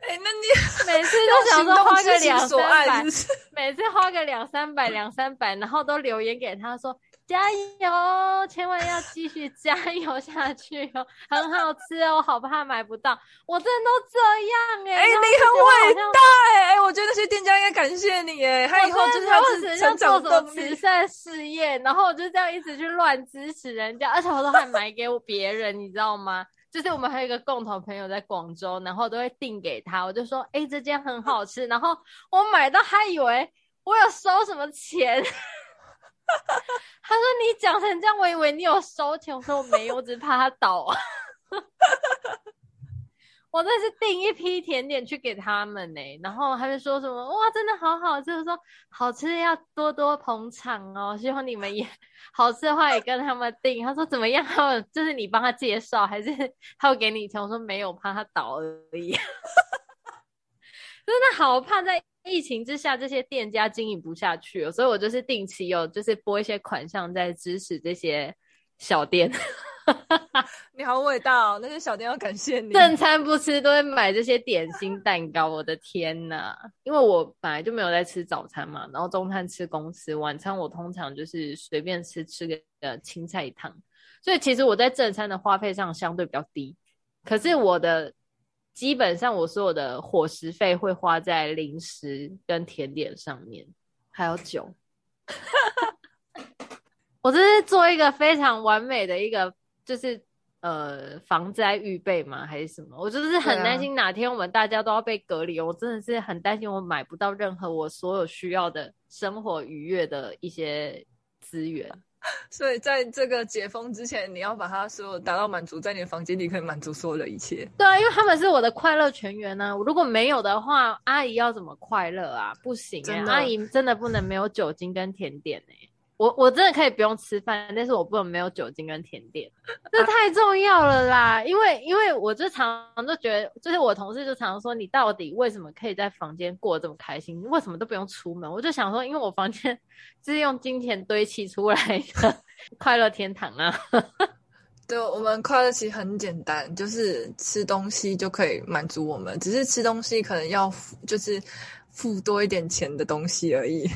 哎、欸，那你每次都想说花个两三百，每次花个两三百、两三百，然后都留言给他说。加油！千万要继续加油下去哦，很好吃哦，好怕买不到。我真的都这样哎、欸，哎、欸，你很伟大哎、我觉得那些店家应该感谢你哎，他以后就是他是成长动力。慈善事业，然后我就这样一直去乱支持人家，而且我都还买给我别人，你知道吗？就是我们还有一个共同朋友在广州，然后都会订给他，我就说，哎、欸，这间很好吃，然后我买到他以为我有收什么钱。他说：“你讲成这样，我以为你有收钱。”我说：“我没有，我只是怕他倒。”我那是订一批甜点去给他们呢、然后他就说什么：“哇，真的好好吃！”就是说好吃要多多捧场哦，希望你们也好吃的话也跟他们订。他说：“怎么样？他们就是你帮他介绍，还是他会给你钱？”我说：“没有，怕他倒而已。”真的好怕在。疫情之下，这些店家经营不下去了，所以我就是定期有就是拨一些款项在支持这些小店。你好伟大哦，那些小店要感谢你。正餐不吃都会买这些点心蛋糕，我的天呐！因为我本来就没有在吃早餐嘛，然后中餐吃公司，晚餐我通常就是随便吃吃个呃青菜汤，所以其实我在正餐的花费上相对比较低。可是我的。基本上我所有的伙食费会花在零食跟甜点上面，还有酒。我这是做一个非常完美的一个，就是呃防灾预备吗？还是什么？我就是很担心哪天我们大家都要被隔离，我真的是很担心我买不到任何我所有需要的生活愉悦的一些资源。所以在这个解封之前，你要把它所有达到满足，在你的房间里可以满足所有的一切。对啊，因为他们是我的快乐全员呢。如果没有的话，阿姨要怎么快乐啊？不行欸，阿姨真的不能没有酒精跟甜点呢。我我真的可以不用吃饭，但是我不能没有酒精跟甜点，这太重要了啦！因为因为我就常常都觉得，就是我同事就常常说，你到底为什么可以在房间过得这么开心？你为什么都不用出门？我就想说，因为我房间是用金钱堆砌出来的 快乐天堂啊！对，我们快乐其实很简单，就是吃东西就可以满足我们，只是吃东西可能要就是付多一点钱的东西而已。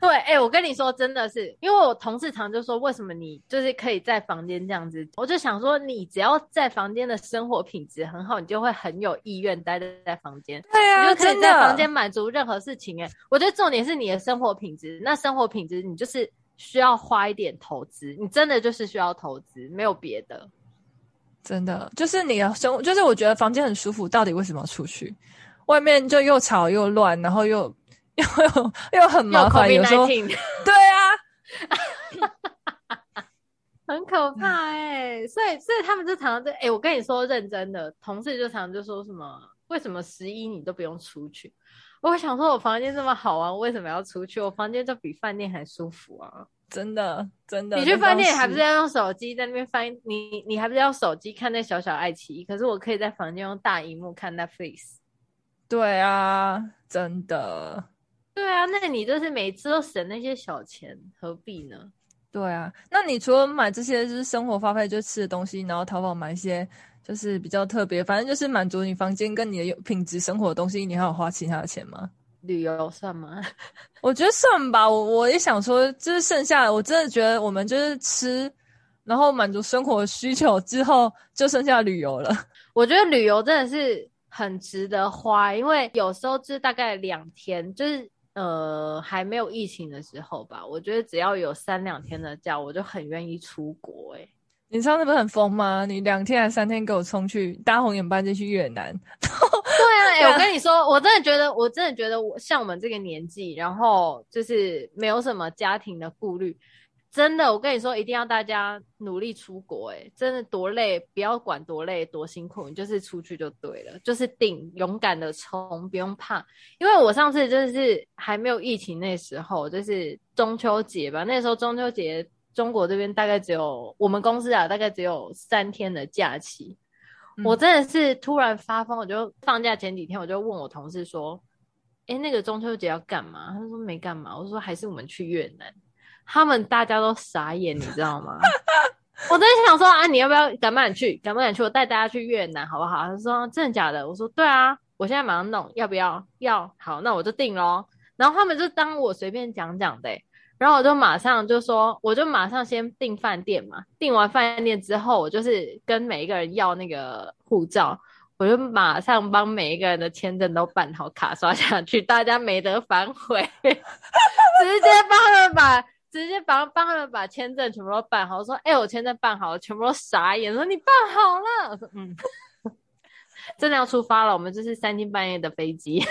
对，哎、欸，我跟你说，真的是，因为我同事常就说，为什么你就是可以在房间这样子？我就想说，你只要在房间的生活品质很好，你就会很有意愿待在在房间。对啊，你就可以在房间满足任何事情。哎，我觉得重点是你的生活品质。那生活品质，你就是需要花一点投资，你真的就是需要投资，没有别的。真的，就是你的生，就是我觉得房间很舒服，到底为什么要出去？外面就又吵又乱，然后又。又 又很麻烦，有时候 对啊，很可怕哎、欸，所以所以他们就常常在哎、欸，我跟你说认真的，同事就常常就说什么，为什么十一你都不用出去？我想说，我房间这么好玩，为什么要出去？我房间就比饭店还舒服啊！真的，真的。你去饭店还不是要用手机在那边翻？你你还不是要手机看那小小爱奇艺？可是我可以在房间用大荧幕看 Netflix。对啊，真的。对啊，那你就是每次都省那些小钱，何必呢？对啊，那你除了买这些就是生活花费，就吃的东西，然后淘宝买一些就是比较特别，反正就是满足你房间跟你的有品质生活的东西，你还有花其他的钱吗？旅游算吗？我觉得算吧。我我也想说，就是剩下的，我真的觉得我们就是吃，然后满足生活需求之后，就剩下旅游了。我觉得旅游真的是。很值得花，因为有时候就是大概两天，就是呃还没有疫情的时候吧。我觉得只要有三两天的假，我就很愿意出国。哎，你上次不是很疯吗？你两天还三天给我冲去搭红眼班机去越南。对啊，哎、欸，我跟你说，我真的觉得，我真的觉得我像我们这个年纪，然后就是没有什么家庭的顾虑。真的，我跟你说，一定要大家努力出国，哎，真的多累，不要管多累多辛苦，你就是出去就对了，就是顶，勇敢的冲，不用怕。因为我上次就是还没有疫情那时候，就是中秋节吧，那时候中秋节中国这边大概只有我们公司啊，大概只有三天的假期。嗯、我真的是突然发疯，我就放假前几天，我就问我同事说：“哎，那个中秋节要干嘛？”他说：“没干嘛。”我说：“还是我们去越南。”他们大家都傻眼，你知道吗？我真的想说啊，你要不要敢不敢去？敢不敢去？我带大家去越南，好不好？他说真的假的？我说对啊，我现在马上弄，要不要？要，好，那我就定咯。然后他们就当我随便讲讲的、然后我就马上就说，我就马上先订饭店嘛。订完饭店之后，我就是跟每一个人要那个护照，我就马上帮每一个人的签证都办好，卡刷下去，大家没得反悔，直接帮他们把。直接帮帮他们把签证全部都办好。我说：“哎、我签证办好了，全部都傻眼。”说：“你办好了？”我说：“嗯，真的要出发了。我们这是三更半夜的飞机，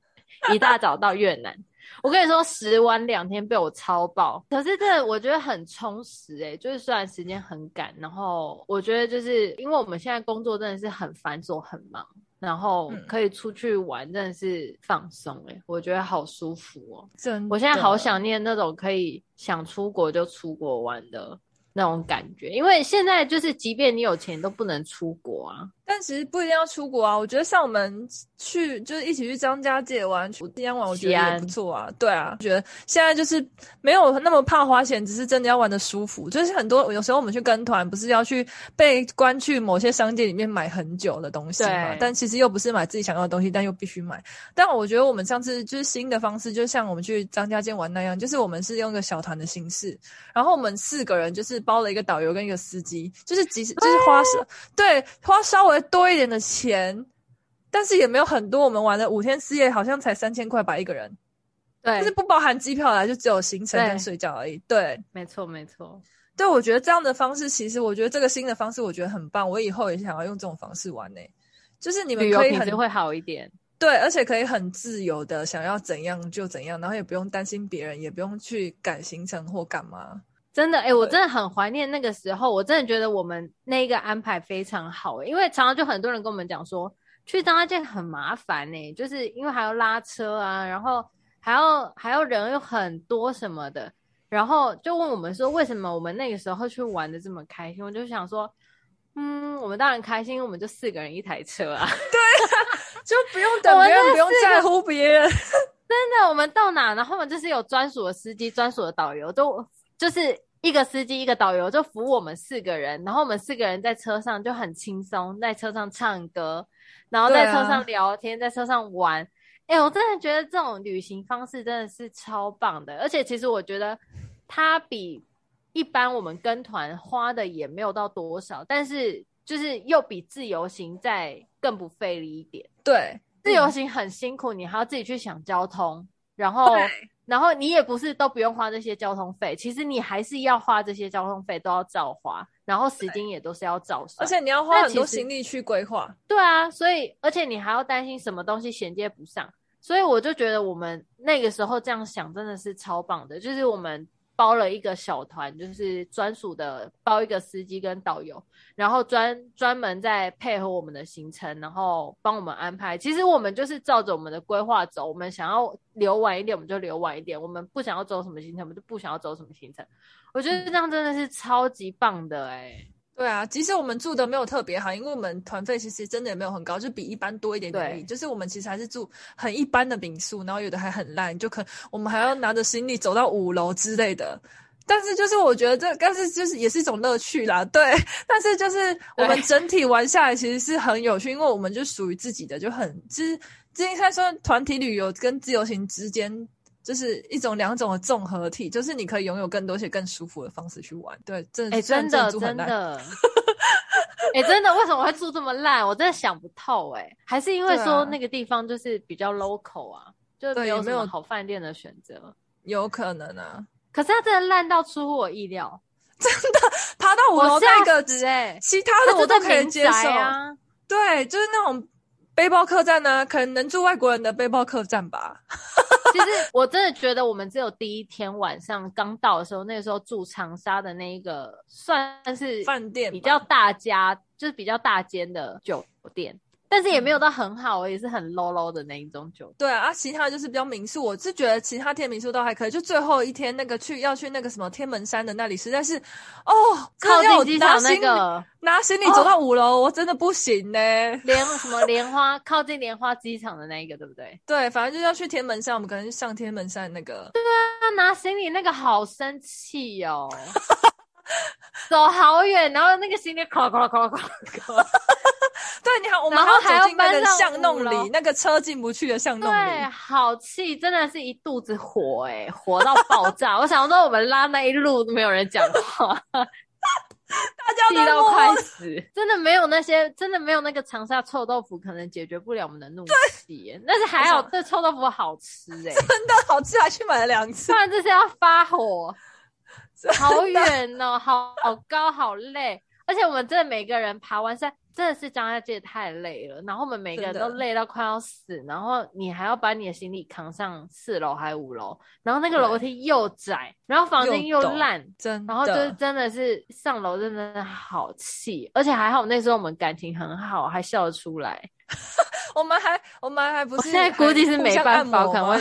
一大早到越南。我跟你说，十晚两天被我超爆，可是这我觉得很充实哎、就是虽然时间很赶，然后我觉得就是因为我们现在工作真的是很繁琐很忙。然后可以出去玩，真的是放松哎、欸，我觉得好舒服哦。真，我现在好想念那种可以想出国就出国玩的那种感觉，因为现在就是，即便你有钱都不能出国啊。但其实不一定要出国啊，我觉得像我们去就是一起去张家界玩，去西安玩，我觉得也不错啊。对啊，我觉得现在就是没有那么怕花钱，只是真的要玩的舒服。就是很多有时候我们去跟团，不是要去被关去某些商店里面买很久的东西嘛？但其实又不是买自己想要的东西，但又必须买。但我觉得我们上次就是新的方式，就像我们去张家界玩那样，就是我们是用一个小团的形式，然后我们四个人就是包了一个导游跟一个司机，就是即使就是花少对花稍微。多一点的钱，但是也没有很多。我们玩了五天四夜，好像才三千块吧一个人。对，就是不包含机票啦，就只有行程跟睡觉而已。对，对没错没错。对，我觉得这样的方式，其实我觉得这个新的方式，我觉得很棒。我以后也想要用这种方式玩呢、欸。就是你们可以很会好一点，对，而且可以很自由的想要怎样就怎样，然后也不用担心别人，也不用去赶行程或干嘛。真的，哎、欸，我真的很怀念那个时候。我真的觉得我们那个安排非常好，因为常常就很多人跟我们讲说，去张家界很麻烦呢，就是因为还要拉车啊，然后还要还要人又很多什么的，然后就问我们说，为什么我们那个时候去玩的这么开心？我就想说，嗯，我们当然开心，因为我们就四个人一台车啊，对，就不用等别人，不用在乎别人。真的，我们到哪，然后我们就是有专属的司机、专属的导游，都就是。一个司机，一个导游，就服务我们四个人，然后我们四个人在车上就很轻松，在车上唱歌，然后在车上聊天，在车上玩。哎、我真的觉得这种旅行方式真的是超棒的，而且其实我觉得它比一般我们跟团花的也没有到多少，但是就是又比自由行再更不费力一点。对，自由行很辛苦，你还要自己去想交通，然后。然后你也不是都不用花这些交通费，其实你还是要花这些交通费，都要照花，然后时间也都是要照算，而且你要花很多心力去规划。对啊，所以而且你还要担心什么东西衔接不上，所以我就觉得我们那个时候这样想真的是超棒的，就是我们包了一个小团，就是专属的包一个司机跟导游，然后专专门在配合我们的行程，然后帮我们安排。其实我们就是照着我们的规划走，我们想要留晚一点，我们就留晚一点；我们不想要走什么行程，我们就不想要走什么行程。我觉得这样真的是超级棒的哎、欸。对啊，即使我们住的没有特别好，因为我们团费其实真的也没有很高，就比一般多一点点而已。就是我们其实还是住很一般的民宿，然后有的还很烂，就可我们还要拿着行李走到五楼之类的。但是就是我觉得这，但是就是也是一种乐趣啦。对，但是就是我们整体玩下来其实是很有趣，因为我们就属于自己的，就很就是，应该说团体旅游跟自由行之间。就是一种两种的综合体，就是你可以拥有更多些更舒服的方式去玩。对，真的，哎、欸，真的，真的，哎、欸，真的，为什么会住这么烂？我真的想不透、欸。哎，还是因为说那个地方就是比较 local 啊，啊就没有没有好饭店的选择。有可能啊，可是它真的烂到出乎我意料，真的爬到五楼那个，哎，其他的我都可以接受啊。对，就是那种背包客栈呢、啊，可能能住外国人的背包客栈吧。其实我真的觉得，我们只有第一天晚上刚到的时候，那个时候住长沙的那一个算是饭店，比较大家，就是比较大间的酒店。但是也没有到很好，也是很 low low 的那一种酒。对啊，啊，其他就是比较民宿。我是觉得其他天民宿都还可以，就最后一天那个去要去那个什么天门山的那里，实在是哦，靠近机场那个拿行李走到五楼，我真的不行呢。莲 什么莲花靠近莲花机场的那一个，对不对？对，反正就是要去天门山，我们可能上天门山那个。对啊，拿行李那个好生气哦，走好远，然后那个行李咔咔咔咔咔。对，你好，我们还要走进那个巷弄里，那个车进不去的巷弄里。对，好气，真的是一肚子火，欸，哎，火到爆炸。我想说，我们拉那一路都没有人讲话，大家气到快死。真的没有那些，真的没有那个长沙臭豆腐，可能解决不了我们的怒气。但是还好，这臭豆腐好吃，欸，哎，真的好吃，还去买了两次。不然这是要发火，好远哦，好好高，好累。而且我们真的每个人爬完山。真的是张家界太累了，然后我们每个人都累到快要死，然后你还要把你的行李扛上四楼还五楼，然后那个楼梯又窄，然后房间又烂，真，然后就是真的是上楼真的好气，而且还好那时候我们感情很好，还笑得出来。我们还我们还不是，现在估计是没办法，可能会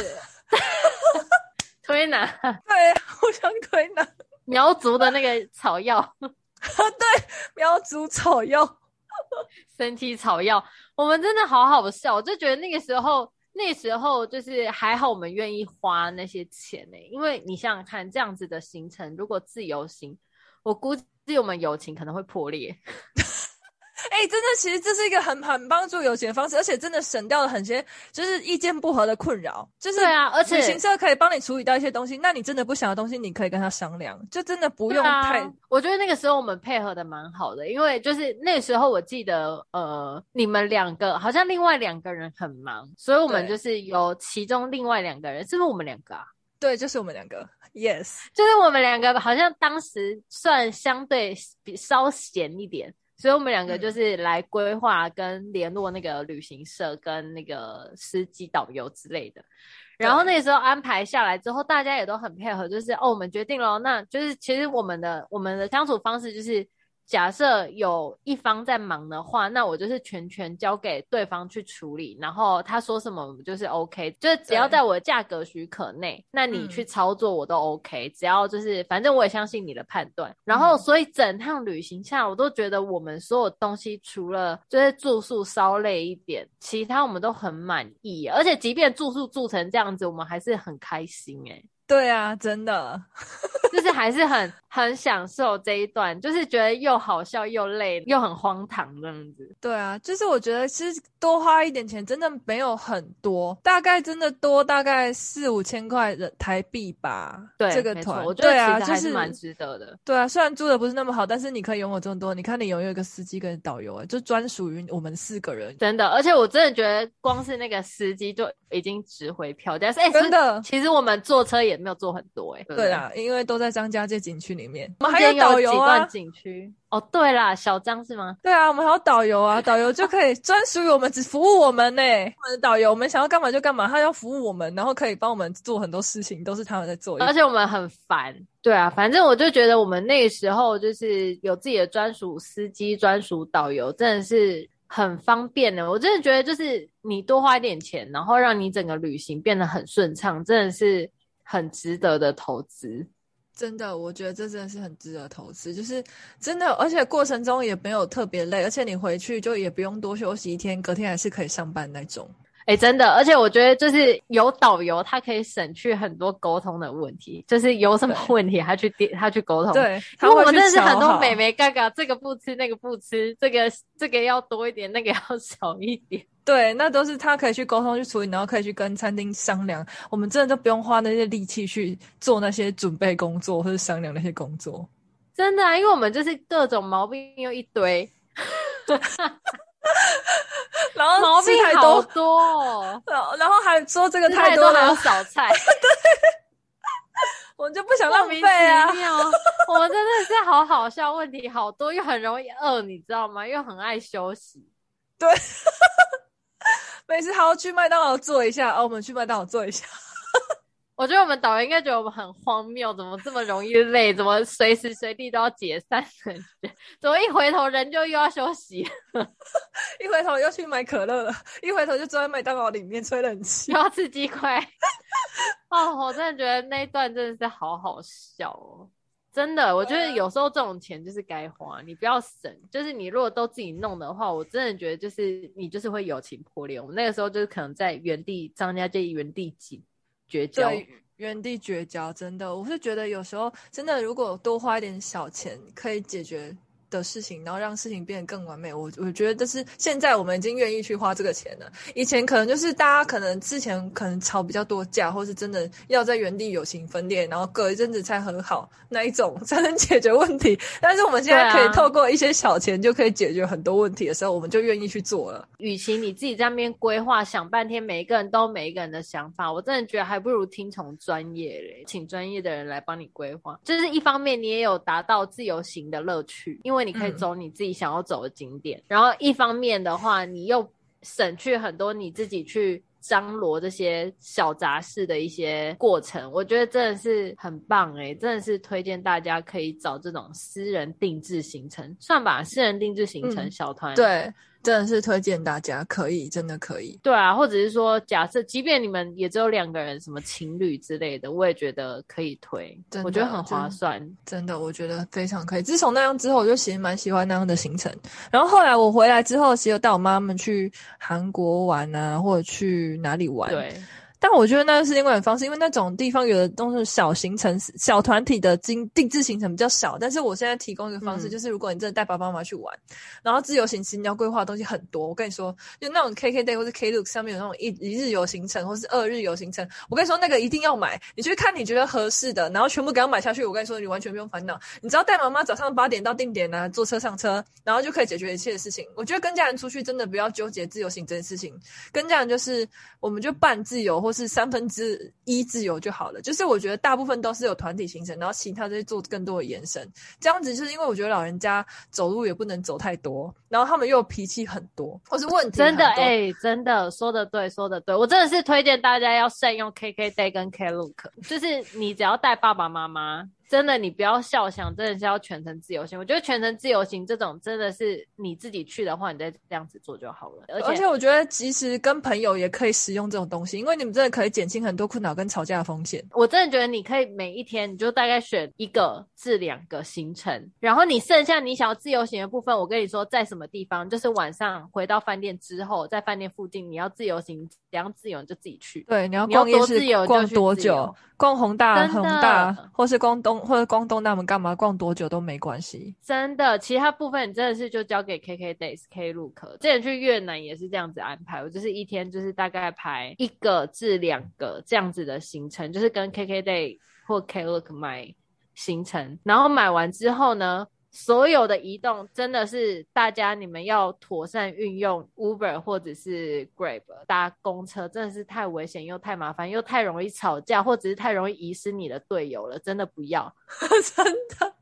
推拿，对，互相推拿，苗族的那个草药，对，苗族草药。身体草药，我们真的好好笑，我就觉得那个时候，那时候就是还好，我们愿意花那些钱呢、欸。因为你想想看，这样子的行程，如果自由行，我估计我们友情可能会破裂。哎、欸，真的，其实这是一个很很帮助友情的方式，而且真的省掉了很些就是意见不合的困扰。就是对啊，而且旅行社可以帮你处理到一些东西，那你真的不想的东西，你可以跟他商量，就真的不用太。啊、我觉得那个时候我们配合的蛮好的，因为就是那时候我记得，呃，你们两个好像另外两个人很忙，所以我们就是有其中另外两个人，是不是我们两个啊？对，就是我们两个。Yes，就是我们两个，好像当时算相对比稍闲一点。所以我们两个就是来规划跟联络那个旅行社跟那个司机导游之类的，然后那个时候安排下来之后，大家也都很配合，就是哦，我们决定了，那就是其实我们的我们的相处方式就是。假设有一方在忙的话，那我就是全权交给对方去处理，然后他说什么我们就是 OK，就是只要在我的价格许可内，那你去操作我都 OK，嗯，只要就是反正我也相信你的判断。然后所以整趟旅行下，我都觉得我们所有东西除了就是住宿稍累一点，其他我们都很满意，而且即便住宿住成这样子，我们还是很开心诶、欸对啊，真的，就是还是很很享受这一段，就是觉得又好笑又累又很荒唐这样子。对啊，就是我觉得其实多花一点钱真的没有很多，大概真的多大概四五千块的台币吧。对，这个团，我觉得其实还是蛮值得的。对啊，虽然住的不是那么好，但是你可以拥有这么多。你看，你拥有一个司机跟导游，就专属于我们四个人。真的，而且我真的觉得光是那个司机就已经值回票价。哎，真的，其实我们坐车也。也没有做很多哎、欸。对啦，因为都在张家界景区里面，我们还有导游啊，景区。哦，对啦，小张是吗？对啊，我们还有导游啊，导游就可以 专属于我们，只服务我们呢、欸。我们的导游，我们想要干嘛就干嘛，他要服务我们，然后可以帮我们做很多事情，都是他们在做。而且我们很烦，对啊，反正我就觉得我们那个时候就是有自己的专属司机、专属导游，真的是很方便的。我真的觉得，就是你多花一点钱，然后让你整个旅行变得很顺畅，真的是很值得的投资。真的，我觉得这真的是很值得投资，就是真的，而且过程中也没有特别累，而且你回去就也不用多休息一天，隔天还是可以上班那种。哎、欸，真的，而且我觉得就是有导游，他可以省去很多沟通的问题，就是有什么问题他去点他去沟通。对，因为我们认识很多美眉嘎嘎，这个不吃那个不吃，这个这个要多一点，那个要 少一点。对，那都是他可以去沟通去处理，然后可以去跟餐厅商量。我们真的都不用花那些力气去做那些准备工作或者商量那些工作。真的啊，因为我们就是各种毛病又一堆，对，然后毛病好多，然后然后还说这个太多了，还要扫菜，对，我们就不想浪费啊。我们真的是好好笑，问题好多，又很容易饿，你知道吗？又很爱休息，对。每次还要去麦当劳坐一下，哦，我们去麦当劳坐一下。我觉得我们导游应该觉得我们很荒谬，怎么这么容易累？怎么随时随地都要解散？怎么一回头人就又要休息？一回头又去买可乐了，一回头就坐在麦当劳里面吹冷气，又要吃鸡块。哦，我真的觉得那一段真的是好好笑哦。真的，我觉得有时候这种钱就是该花，你不要省。就是你如果都自己弄的话，我真的觉得就是你就是会友情破裂。我们那个时候就是可能在原地张家界原地绝绝交，对，原地绝交。真的，我是觉得有时候真的，如果多花一点小钱可以解决的事情，然后让事情变得更完美。我我觉得这是现在我们已经愿意去花这个钱了。以前可能就是大家可能之前可能吵比较多架，或是真的要在原地友情分裂，然后隔一阵子才和好那一种 才能解决问题。但是我们现在可以透过一些小钱就可以解决很多问题的时候，我们就愿意去做了。与其你自己在那边规划想半天，每一个人都每一个人的想法，我真的觉得还不如听从专业嘞，请专业的人来帮你规划。就是一方面你也有达到自由行的乐趣，因为你可以走你自己想要走的景点，嗯、然后一方面的话，你又省去很多你自己去张罗这些小杂事的一些过程，我觉得真的是很棒诶、欸，真的是推荐大家可以找这种私人定制行程，算吧，私人定制行程小团、嗯、对。真的是推荐大家可以，真的可以。对啊，或者是说，假设即便你们也只有两个人，什么情侣之类的，我也觉得可以推。真的，我觉得很划算真。真的，我觉得非常可以。自从那样之后，我就其实蛮喜欢那样的行程。然后后来我回来之后，其实有带我妈们去韩国玩啊，或者去哪里玩。对。但我觉得那是另外一种方式，因为那种地方有的都是小行程、小团体的经定制行程比较少。但是我现在提供一个方式，嗯、就是如果你真的带爸爸妈妈去玩，然后自由行其实你要规划的东西很多。我跟你说，就那种 KKday 或是 Klook 上面有那种一一日游行程，或是二日游行程，我跟你说那个一定要买。你去看你觉得合适的，然后全部给他买下去。我跟你说，你完全不用烦恼。你只要带妈妈早上八点到定点啊，坐车上车，然后就可以解决一切的事情。我觉得跟家人出去真的不要纠结自由行这件事情，跟家人就是我们就半自由或是三分之一自由就好了，就是我觉得大部分都是有团体行程，然后其他再做更多的延伸。这样子就是因为我觉得老人家走路也不能走太多，然后他们又脾气很多，或是问题真的哎、欸，真的说的对，说的对，我真的是推荐大家要善用 KKday 跟 Klook，就是你只要带爸爸妈妈。真的，你不要笑，想真的是要全程自由行。我觉得全程自由行这种真的是你自己去的话，你再这样子做就好了。而且，而且我觉得其实跟朋友也可以使用这种东西，因为你们真的可以减轻很多困扰跟吵架的风险。我真的觉得你可以每一天你就大概选一个至两个行程，然后你剩下你想要自由行的部分，我跟你说在什么地方，就是晚上回到饭店之后，在饭店附近你要自由行，怎样自由你就自己去。对，你要逛夜市，逛多久？逛宏大、宏大，或是逛东。或者光东大门干嘛逛多久都没关系，真的。其他部分你真的是就交给 KK Days、Klook。之前去越南也是这样子安排，我就是一天就是大概排一个至两个这样子的行程，就是跟 KKday 或 Klook 买行程，然后买完之后呢，所有的移动真的是大家你们要妥善运用 Uber 或者是 Grab 搭公车，真的是太危险又太麻烦又太容易吵架，或者是太容易遗失你的队友了，真的不要，真的。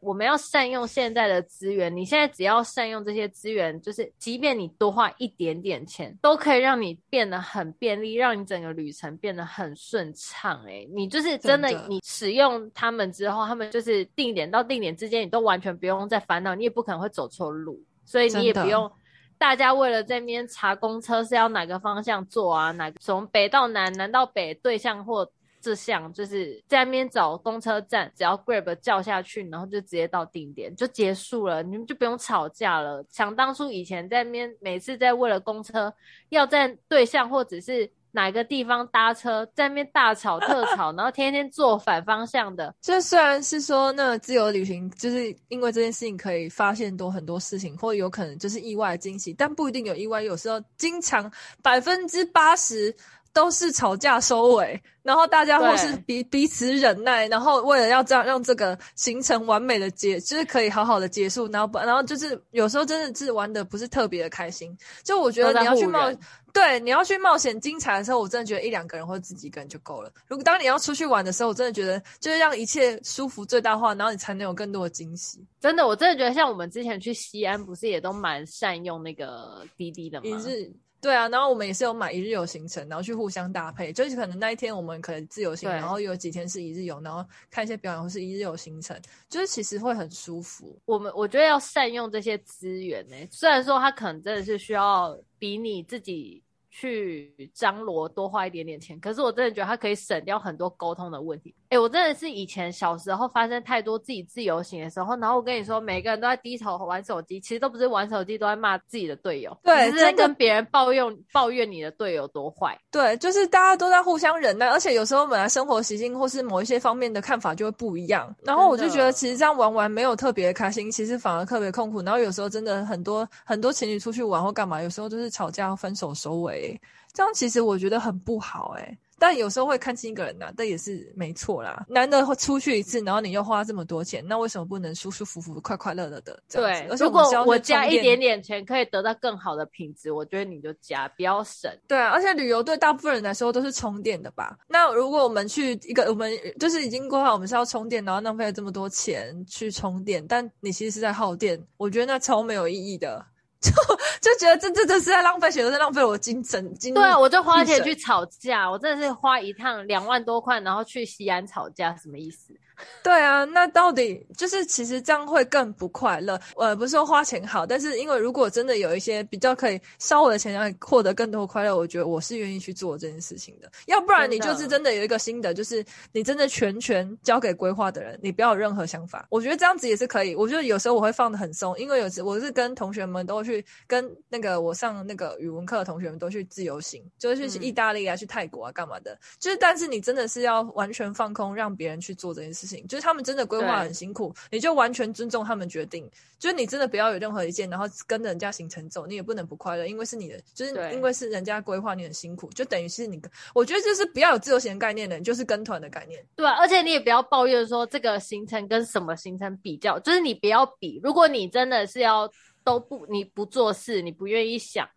我们要善用现在的资源。你现在只要善用这些资源，就是即便你多花一点点钱，都可以让你变得很便利，让你整个旅程变得很顺畅。哎，你就是真的，你使用他们之后，他们就是定点到定点之间，你都完全不用再烦恼，你也不可能会走错路，所以你也不用。大家为了在那边查公车是要哪个方向坐啊，哪个从北到南，南到北，对向或。这项就是在那边找公车站，只要 Grab 叫下去，然后就直接到定点就结束了，你们就不用吵架了。想当初以前在那边，每次在为了公车要在对象或者是哪个地方搭车，在那边大吵特 吵，然后天天坐反方向的。就虽然是说那自由旅行，就是因为这件事情可以发现多很多事情，或有可能就是意外的惊喜，但不一定有意外。有时候经常百分之八十。都是吵架收尾，然后大家或是彼彼此忍耐，然后为了要这样让这个行程完美的结，就是可以好好的结束，然后不，然后就是有时候真的是玩的不是特别的开心。就我觉得你要去冒，对，你要去冒险精彩的时候，我真的觉得一两个人或者自己一个人就够了。如果当你要出去玩的时候，我真的觉得就是让一切舒服最大化，然后你才能有更多的惊喜。真的，我真的觉得像我们之前去西安，不是也都蛮善用那个滴滴的吗？一日。对啊，然后我们也是有买一日游行程，然后去互相搭配，就是可能那一天我们可能自由行，然后有几天是一日游，然后看一些表演或是一日游行程，就是其实会很舒服。我们我觉得要善用这些资源呢，虽然说它可能真的是需要比你自己。去张罗多花一点点钱，可是我真的觉得他可以省掉很多沟通的问题。哎、欸，我真的是以前小时候发生太多自己自由行的时候，然后我跟你说，每个人都在低头玩手机，其实都不是玩手机，都在骂自己的队友，对，只是在跟别人抱怨抱怨你的队友多坏。对，就是大家都在互相忍耐，而且有时候本来生活习性或是某一些方面的看法就会不一样，然后我就觉得其实这样玩玩没有特别开心，其实反而特别痛苦。然后有时候真的很多很多情侣出去玩或干嘛，有时候就是吵架分手收尾。这样其实我觉得很不好哎、欸，但有时候会看清一个人呐、啊，但也是没错啦。难得会出去一次，然后你又花这么多钱，那为什么不能舒舒服服、快快乐乐的？对，如果我加一点点钱可以得到更好的品质，我觉得你就加，不要省。对啊，而且旅游对大部分人来说都是充电的吧？那如果我们去一个，我们就是已经规划我们是要充电，然后浪费了这么多钱去充电，但你其实是在耗电，我觉得那超没有意义的。就就觉得这这这是在浪费钱，都在浪费我精神精。对啊，我就花钱去吵架，我真的是花一趟两万多块，然后去西安吵架，什么意思？对啊，那到底就是其实这样会更不快乐。呃，不是说花钱好，但是因为如果真的有一些比较可以烧我的钱，让你获得更多的快乐，我觉得我是愿意去做这件事情的。要不然你就是真的有一个心得，就是你真的全权交给规划的人，你不要有任何想法。我觉得这样子也是可以。我觉得有时候我会放的很松，因为有时我是跟同学们都去跟那个我上那个语文课的同学们都去自由行，就是去意大利啊、去泰国啊干嘛的。就是但是你真的是要完全放空，让别人去做这件事。就是他们真的规划很辛苦，你就完全尊重他们决定。就是你真的不要有任何意见，然后跟着人家行程走，你也不能不快乐，因为是你的，就是因为是人家规划，你很辛苦，就等于是你。我觉得就是不要有自由行概念的，你就是跟团的概念。对啊，而且你也不要抱怨说这个行程跟什么行程比较，就是你不要比。如果你真的是要都不你不做事，你不愿意想，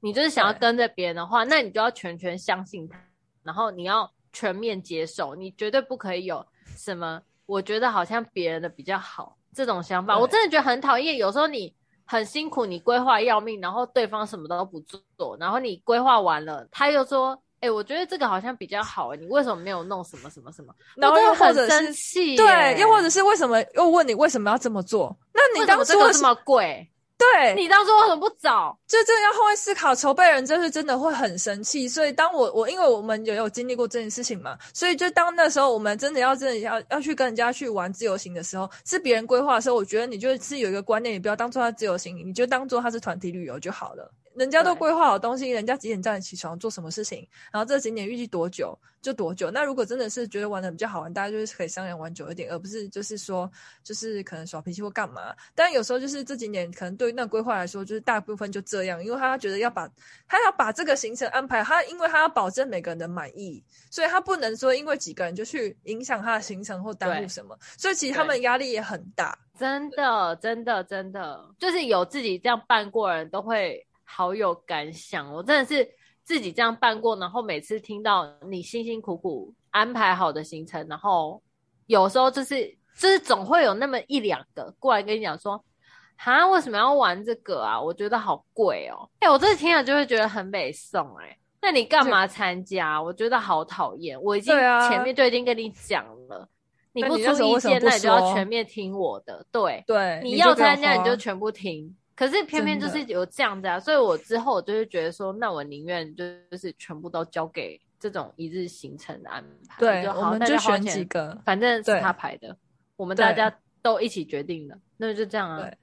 你就是想要跟着别人的话，那你就要全权相信他，然后你要全面接受，你绝对不可以有什么。我觉得好像别人的比较好，这种想法我真的觉得很讨厌。有时候你很辛苦，你规划要命，然后对方什么都不做，然后你规划完了，他又说：“哎、欸，我觉得这个好像比较好，你为什么没有弄什么什么什么？”然后又很生气，对，又或者是为什么又问你为什么要这么做？那你当初这么贵？对，你当初为什么不早？就真的要，换位思考，筹备人就是真的会很生气。所以当我我因为我们也有经历过这件事情嘛，所以就当那时候我们真的要真的要要去跟人家去玩自由行的时候，是别人规划的时候，我觉得你就是有一个观念，你不要当做他自由行，你就当做他是团体旅游就好了。人家都规划好东西，人家几点叫你起床做什么事情，然后这个景点预计多久就多久。那如果真的是觉得玩的比较好玩，大家就是可以商量玩久一点，而不是就是说就是可能耍脾气或干嘛。但有时候就是这景点可能对于那规划来说，就是大部分就这样，因为他觉得要把他要把这个行程安排，他因为他要保证每个人的满意，所以他不能说因为几个人就去影响他的行程或耽误什么。所以其实他们压力也很大，真的，真的，真的，就是有自己这样办过的人都会。好有感想，我真的是自己这样办过，然后每次听到你辛辛苦苦安排好的行程，然后有时候就是就是总会有那么一两个过来跟你讲说，哈，为什么要玩这个啊？我觉得好贵哦。哎、欸，我这次听了就会觉得很北宋哎，那你干嘛参加？我觉得好讨厌。我已经前面就已经跟你讲了，啊、你不出意见，那你就要全面听我的。对对，你要参加你就全部听。可是偏偏就是有这样子啊，所以我之后我就是觉得说，那我宁愿就是全部都交给这种一日行程的安排。对，就好，我们就选几个，反正是他排的，我们大家都一起决定的，那就这样啊。对，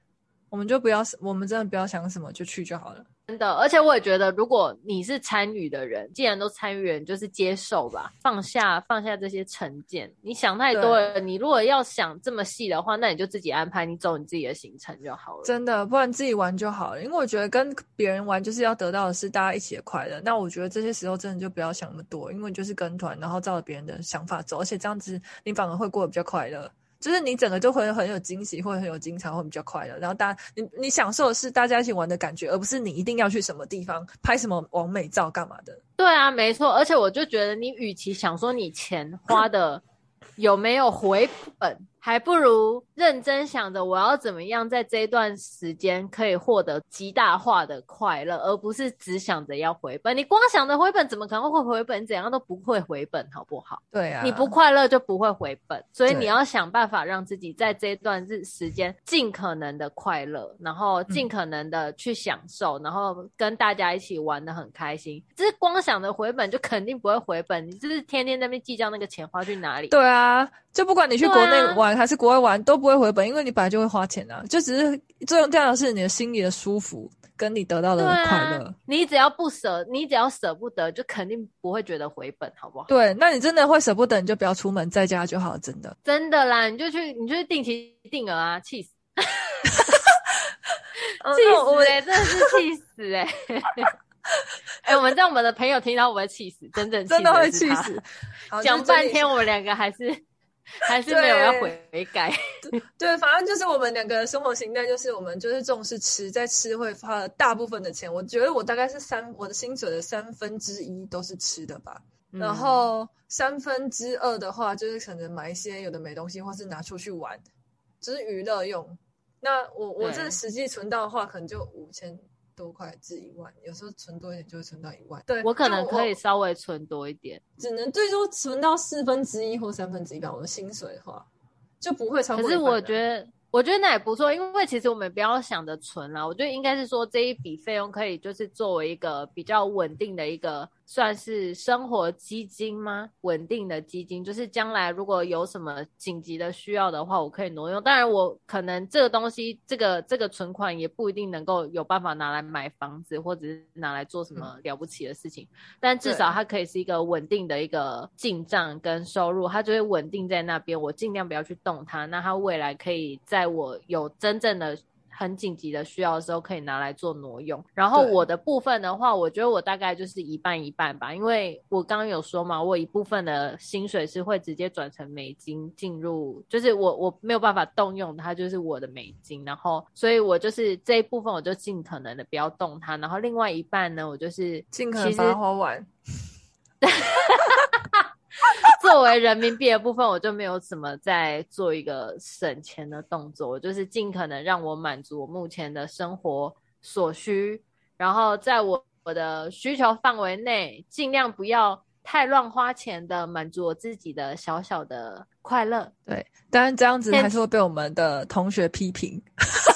我们就不要，我们真的不要想什么，就去就好了。真的，而且我也觉得，如果你是参与的人，既然都参与了，就是接受吧，放下放下这些成见。你想太多了，你如果要想这么细的话，那你就自己安排，你走你自己的行程就好了。真的，不然自己玩就好了。因为我觉得跟别人玩就是要得到的是大家一起的快乐。那我觉得这些时候真的就不要想那么多，因为你就是跟团，然后照着别人的想法走，而且这样子你反而会过得比较快乐。就是你整个就会很有惊喜，会很有精彩，会比较快乐。然后大家，你你享受的是大家一起玩的感觉，而不是你一定要去什么地方拍什么完美照干嘛的。对啊，没错。而且我就觉得，你与其想说你钱花的 有没有回本。还不如认真想着我要怎么样在这一段时间可以获得极大化的快乐，而不是只想着要回本。你光想着回本，怎么可能会回本？怎样都不会回本，好不好？对啊，你不快乐就不会回本，所以你要想办法让自己在这一段日时间尽可能的快乐，然后尽可能的去享受，嗯、然后跟大家一起玩的很开心。只是光想着回本，就肯定不会回本。你就是天天在那边计较那个钱花去哪里？对啊。就不管你去国内玩还是国外玩，啊、都不会回本，因为你本来就会花钱啊。就只是作用这样的是你的心里的舒服，跟你得到的快乐、啊。你只要不舍，你只要舍不得，就肯定不会觉得回本，好不好？对，那你真的会舍不得，你就不要出门，在家就好，真的。真的啦，你就去，你就去定期定额啊，气死！气死哎、欸，真的是气死哎、欸！哎、欸，我们让我们的朋友听到，我会气死，真正真的会气死。讲半天，我们两个还是。还是没有要悔改，对，对，反正就是我们两个的生活形态，就是我们就是重视吃，在吃会花了大部分的钱。我觉得我大概是三，我的薪水的三分之一都是吃的吧，嗯、然后三分之二的话就是可能买一些有的没东西，或是拿出去玩，就是娱乐用。那我我这实际存到的话，可能就五千。多块至一万，有时候存多一点就会存到一万。对，我可能可以稍微存多一点，只能最多存到四分之一或三分之一吧。我的薪水的话，就不会超过。可是我觉得。我觉得那也不错，因为其实我们不要想着存啦。我觉得应该是说，这一笔费用可以就是作为一个比较稳定的一个算是生活基金吗？稳定的基金，就是将来如果有什么紧急的需要的话，我可以挪用。当然，我可能这个东西，这个这个存款也不一定能够有办法拿来买房子，或者是拿来做什么了不起的事情。嗯、但至少它可以是一个稳定的一个进账跟收入，它就会稳定在那边。我尽量不要去动它，那它未来可以在。我有真正的很紧急的需要的时候，可以拿来做挪用。然后我的部分的话，我觉得我大概就是一半一半吧，因为我刚刚有说嘛，我一部分的薪水是会直接转成美金进入，就是我我没有办法动用它，就是我的美金。然后，所以我就是这一部分，我就尽可能的不要动它。然后另外一半呢，我就是尽可能把它花完。作为人民币的部分，我就没有怎么在做一个省钱的动作，我就是尽可能让我满足我目前的生活所需，然后在我我的需求范围内，尽量不要太乱花钱的满足我自己的小小的快乐。对，当然这样子还是会被我们的同学批评。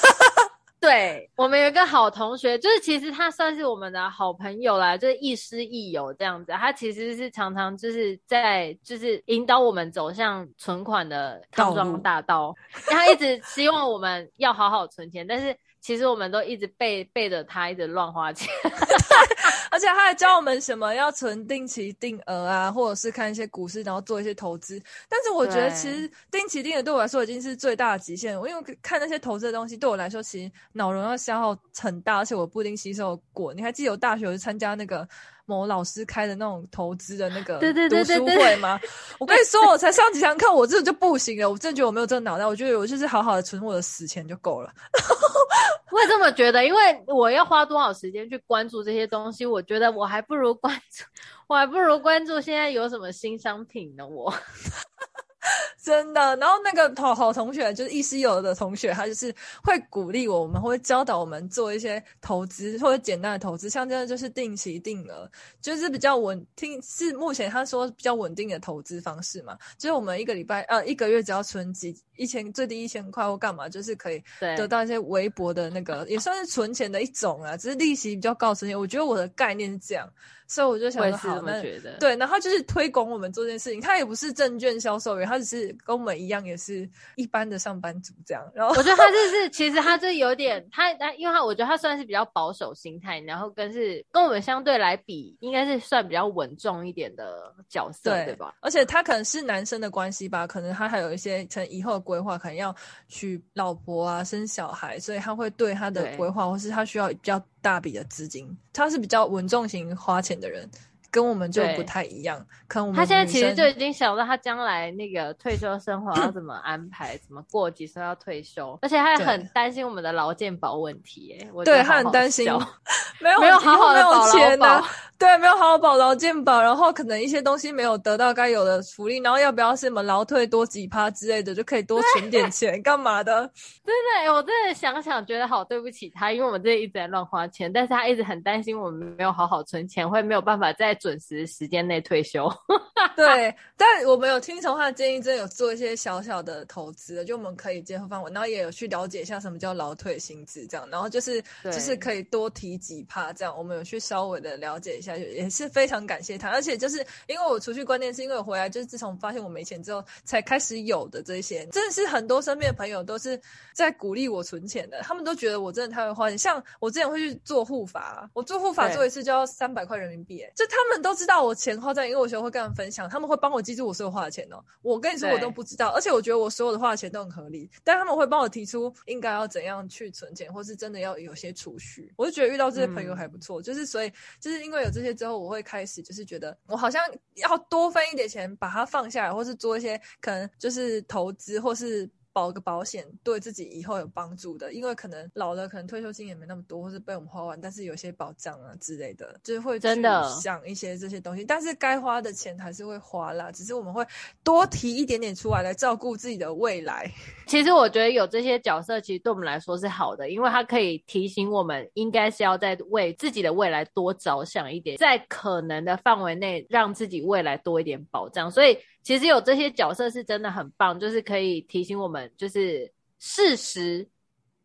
对，我们有一个好同学，就是其实他算是我们的好朋友啦，就是亦师亦友这样子。他其实是常常就是在就是引导我们走向存款的康庄大道，道他一直希望我们要好好存钱，但是其实我们都一直背背着他，一直乱花钱。而且他还教我们什么要存定期定额啊，或者是看一些股市，然后做一些投资。但是我觉得其实定期定额对我来说已经是最大的极限。我因为看那些投资的东西，对我来说其实脑容量消耗很大，而且我不一定吸收过。你还记得我大学有去参加那个？某老师开的那种投资的那个读书会 吗？我跟你说，我才上几堂课，我真的就不行了。我真的觉得我没有这个脑袋，我觉得我就是好好的存我的死钱就够了。我也这么觉得，因为我要花多少时间去关注这些东西，我觉得我还不如关注，我还不如关注现在有什么新商品呢。我。真的，然后那个好好同学就是亦师有的同学，他就是会鼓励我们，会教导我们做一些投资或者简单的投资，像这样就是定期定额，就是比较稳定，是目前他说比较稳定的投资方式嘛。就是我们一个礼拜呃一个月只要存几一千，最低一千块或干嘛，就是可以得到一些微薄的那个，也算是存钱的一种啊，只是利息比较高。存钱，我觉得我的概念是这样。所以我就想说，好，那对，然后就是推广我们做这件事情。他也不是证券销售员，他只是跟我们一样，也是一般的上班族这样。然后我觉得他就是，其实他这有点，他他，因为他我觉得他算是比较保守心态，然后跟是跟我们相对来比，应该是算比较稳重一点的角色，对，对吧？而且他可能是男生的关系吧，可能他还有一些成以后的规划，可能要娶老婆啊、生小孩，所以他会对他的规划，或是他需要比较。大笔的资金，他是比较稳重型花钱的人。跟我们就不太一样，可能我们他现在其实就已经想到他将来那个退休生活要怎么安排，怎么过几岁要退休，而且他也很担心我们的劳健保问题。哎，对他很担心，没有没有好好的保劳保，对，没有好好保劳健保，然后可能一些东西没有得到该有的福利，然后要不要什么劳退多几趴之类的，就可以多存点钱干嘛的？真的，我真的想想觉得好对不起他，因为我们这一直在乱花钱，但是他一直很担心我们没有好好存钱，会没有办法在。准时时间内退休，对，但我们有听从他的建议，真的有做一些小小的投资，就我们可以结合范围，然后也有去了解一下什么叫劳退薪资，这样，然后就是就是可以多提几趴，这样，我们有去稍微的了解一下，也是非常感谢他，而且就是因为我除去观念是因为我回来就是自从发现我没钱之后才开始有的这些，真的是很多身边的朋友都是在鼓励我存钱的，他们都觉得我真的太会花钱，像我之前会去做护法，我做护法做一次就要三百块人民币，就他们。他们都知道我钱花在，因为我学会跟他们分享，他们会帮我记住我所有花的钱哦。我跟你说，我都不知道，而且我觉得我所有的花的钱都很合理，但他们会帮我提出应该要怎样去存钱，或是真的要有些储蓄。我就觉得遇到这些朋友还不错，嗯、就是所以就是因为有这些之后，我会开始就是觉得我好像要多分一点钱，把它放下来，或是做一些可能就是投资，或是。保个保险对自己以后有帮助的，因为可能老了，可能退休金也没那么多，或是被我们花完，但是有些保障啊之类的，就是会真的想一些这些东西。但是该花的钱还是会花啦，只是我们会多提一点点出来，来照顾自己的未来。其实我觉得有这些角色，其实对我们来说是好的，因为它可以提醒我们，应该是要在为自己的未来多着想一点，在可能的范围内，让自己未来多一点保障。所以。其实有这些角色是真的很棒，就是可以提醒我们，就是适时、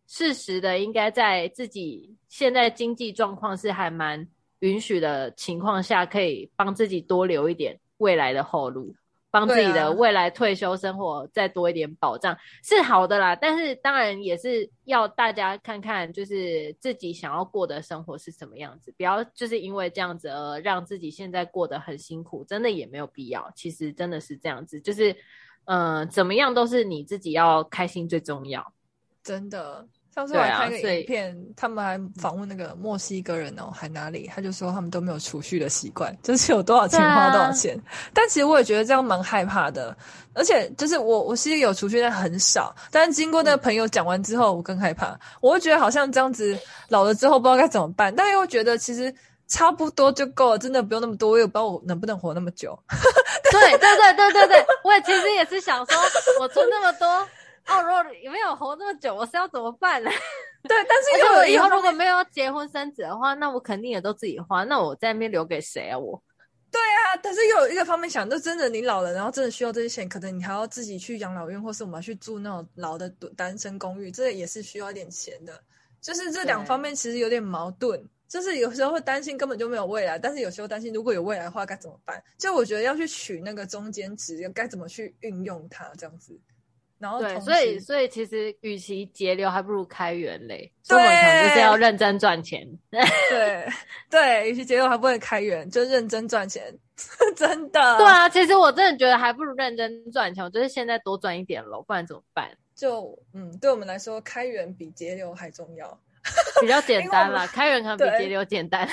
适时的应该在自己现在经济状况是还蛮允许的情况下，可以帮自己多留一点未来的后路。帮自己的未来退休生活再多一点保障，啊、是好的啦。但是当然也是要大家看看，就是自己想要过的生活是什么样子，不要就是因为这样子而让自己现在过得很辛苦，真的也没有必要。其实真的是这样子，就是嗯、呃，怎么样都是你自己要开心最重要，真的。上次我还看一个影片，啊、他们还访问那个墨西哥人哦，还哪里？他就说他们都没有储蓄的习惯，就是有多少钱花多少钱。啊、但其实我也觉得这样蛮害怕的，而且就是我我其实有储蓄，但很少。但是经过那个朋友讲完之后，我更害怕。我会觉得好像这样子老了之后不知道该怎么办，但又觉得其实差不多就够了，真的不用那么多。我也不知道我能不能活那么久。对对对对对对，我也其实也是想说，我存那么多。哦，如果没有活这么久，我是要怎么办呢？对，但是因为我以后如果没有结婚生子的话，那我肯定也都自己花。那我在那边留给谁啊？我？对啊，但是又有一个方面想，就真的你老了，然后真的需要这些钱，可能你还要自己去养老院，或是我们要去住那种老的单身公寓，这也是需要一点钱的。就是这两方面其实有点矛盾，就是有时候会担心根本就没有未来，但是有时候担心如果有未来的话该怎么办？就我觉得要去取那个中间值，该怎么去运用它，这样子。然后对，所以所以其实与其节流，还不如开源嘞。对，所以我们可能就是要认真赚钱。对对，与其节流，还不如开源，就认真赚钱。真的。对啊，其实我真的觉得还不如认真赚钱。我就是现在多赚一点喽，不然怎么办？就嗯，对我们来说，开源比节流还重要。比较 简单啦，开源可能比节流简单。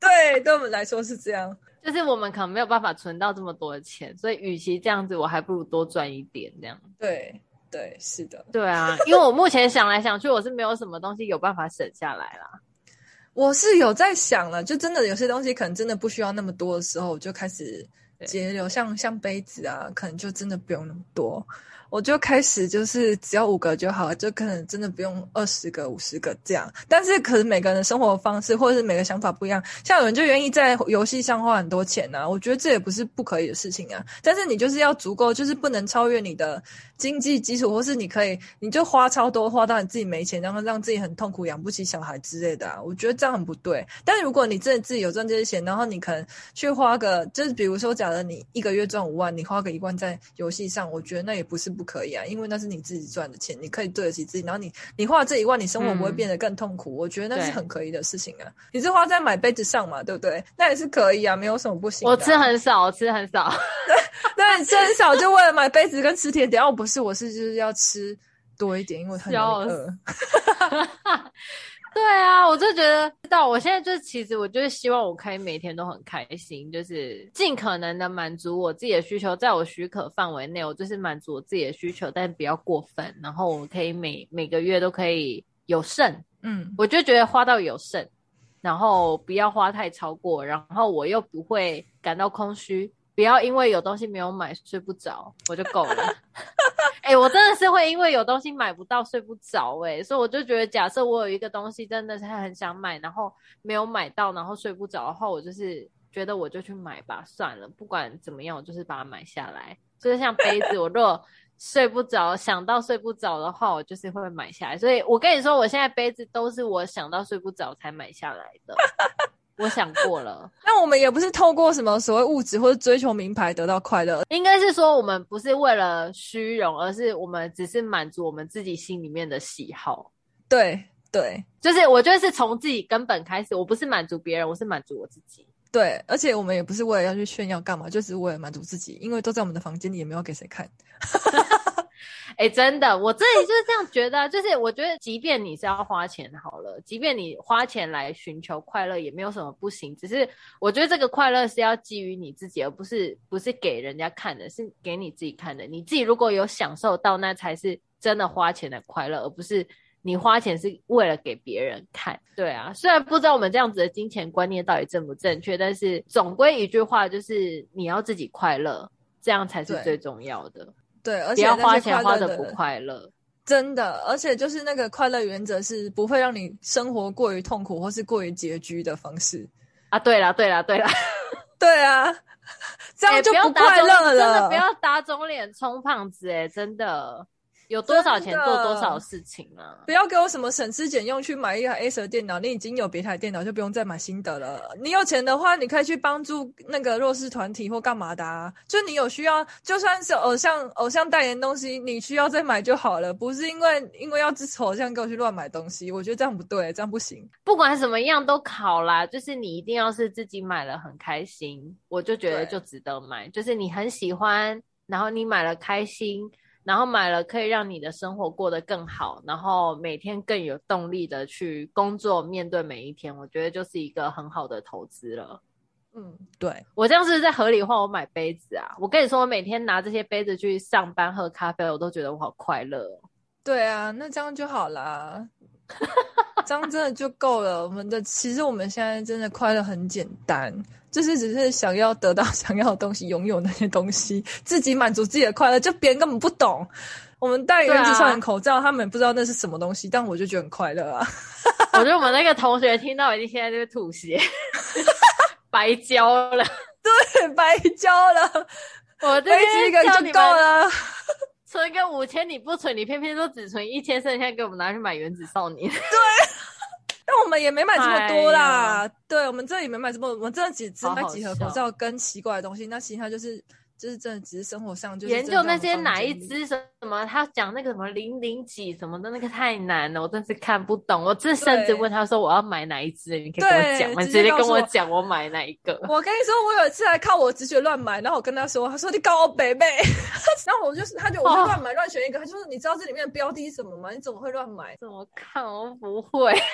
对，对我们来说是这样。就是我们可能没有办法存到这么多的钱，所以与其这样子，我还不如多赚一点这样。对对，是的。对啊，因为我目前想来想去，我是没有什么东西有办法省下来啦。我是有在想了，就真的有些东西可能真的不需要那么多的时候，我就开始节流，像像杯子啊，可能就真的不用那么多。我就开始就是只要五个就好了，就可能真的不用二十个、五十个这样。但是可能每个人的生活方式或者是每个想法不一样，像有人就愿意在游戏上花很多钱啊，我觉得这也不是不可以的事情啊。但是你就是要足够，就是不能超越你的经济基础，或是你可以你就花超多，花到你自己没钱，然后让自己很痛苦，养不起小孩之类的啊。我觉得这样很不对。但如果你真的自己有赚这些钱，然后你可能去花个，就是比如说，假如你一个月赚五万，你花个一万在游戏上，我觉得那也不是不可以啊，因为那是你自己赚的钱，你可以对得起自己。然后你你花这一万，你生活不会变得更痛苦，嗯、我觉得那是很可以的事情啊。你是花在买杯子上嘛，对不对？那也是可以啊，没有什么不行、啊。我吃很少，我吃很少。对，那你吃很少，就为了买杯子跟吃甜点。哦，不是，我是就是要吃多一点，因为很饿。对啊，我就觉得到我现在就其实我就是希望我可以每天都很开心，就是尽可能的满足我自己的需求，在我许可范围内，我就是满足我自己的需求，但不要过分。然后我可以每每个月都可以有剩，嗯，我就觉得花到有剩，然后不要花太超过，然后我又不会感到空虚。不要因为有东西没有买睡不着，我就够了。哎、我真的是会因为有东西买不到睡不着，哎，所以我就觉得，假设我有一个东西真的是很想买，然后没有买到，然后睡不着的话，我就是觉得我就去买吧，算了，不管怎么样，我就是把它买下来。就是像杯子，我如果睡不着，想到睡不着的话，我就是会买下来。所以我跟你说，我现在杯子都是我想到睡不着才买下来的。我想过了，那我们也不是透过什么所谓物质或者追求名牌得到快乐，应该是说我们不是为了虚荣，而是我们只是满足我们自己心里面的喜好。对对，就是我觉得是从自己根本开始，我不是满足别人，我是满足我自己。对，而且我们也不是为了要去炫耀干嘛，就是为了满足自己，因为都在我们的房间里，也没有给谁看。哎、欸，真的，我自己就是这样觉得。就是我觉得，即便你是要花钱好了，即便你花钱来寻求快乐，也没有什么不行。只是我觉得这个快乐是要基于你自己，而不是不是给人家看的，是给你自己看的。你自己如果有享受到，那才是真的花钱的快乐，而不是你花钱是为了给别人看。对啊，虽然不知道我们这样子的金钱观念到底正不正确，但是总归一句话就是你要自己快乐，这样才是最重要的。对，而且不要花钱花的不快乐，真的。而且就是那个快乐原则是不会让你生活过于痛苦或是过于拮据的方式啊。对啦，对啦，对啦，对啊，这样就不快乐了。欸、真的不要打肿脸充胖子，哎，真的。有多少钱做多少事情啊！不要给我什么省吃俭用去买一台 Acer 电脑，你已经有别台电脑，就不用再买新的了。你有钱的话，你可以去帮助那个弱势团体或干嘛的啊。就你有需要，就算是偶像偶像代言东西，你需要再买就好了。不是因为因为要支持偶像，给我去乱买东西，我觉得这样不对，这样不行。不管什么样都考啦，就是你一定要是自己买了很开心，我就觉得就值得买。就是你很喜欢，然后你买了开心。然后买了可以让你的生活过得更好，然后每天更有动力的去工作，面对每一天，我觉得就是一个很好的投资了。嗯，对，我这样是在合理化我买杯子啊？我跟你说，我每天拿这些杯子去上班喝咖啡，我都觉得我好快乐。对啊，那这样就好啦，这样真的就够了。我们的其实我们现在真的快乐很简单。就是只是想要得到想要的东西，拥有那些东西，自己满足自己的快乐，就别人根本不懂。我们戴原子少年口罩，啊、他们不知道那是什么东西，但我就觉得很快乐啊。我觉得我们那个同学听到，一定现在就是吐血，白交了。对，白交了。我这个就够了。存个五千你不存，你偏偏说只存一千，剩下给我们拿去买原子少年。对。但我们也没买这么多啦，对，我们这里没买这么多，我们这里只只买几盒口罩跟奇怪的东西，那其他就是就是真的只是生活上就研究那些哪一支什么，他讲那个什么零零几什么的那个太难了，我真是看不懂。我这甚至问他说我要买哪一支，你可以跟我讲吗？直接跟我讲我买哪一个。我跟你说，我有一次还靠我直觉乱买，然后我跟他说，他说你搞我北北，然后我就是他就我就乱买乱选一个，他就说你知道这里面的标的是什么吗？你怎么会乱买？怎么看我不会。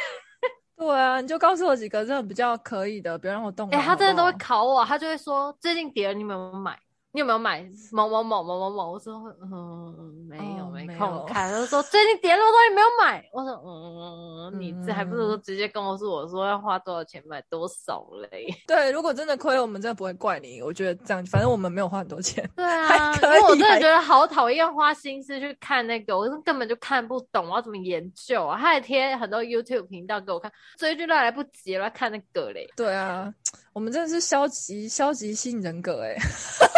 对啊，你就告诉我几个真的比较可以的，不要让我动。哎、欸，他真的都会考我，他就会说最近跌了，你们有没有买？你有没有买某某某某某某？我说嗯，没有，哦、没空看。他说最近跌那么多，你没有买？我说嗯，你这还不如说直接跟我说，我说要花多少钱买多少嘞？对，如果真的亏，我们真的不会怪你。我觉得这样，反正我们没有花很多钱。对啊，因为我真的觉得好讨厌花心思去看那个，我根本就看不懂，我要怎么研究啊？他还贴很多 YouTube 频道给我看，追剧都来不及了，看那个嘞。对啊，我们真的是消极消极性人格哎。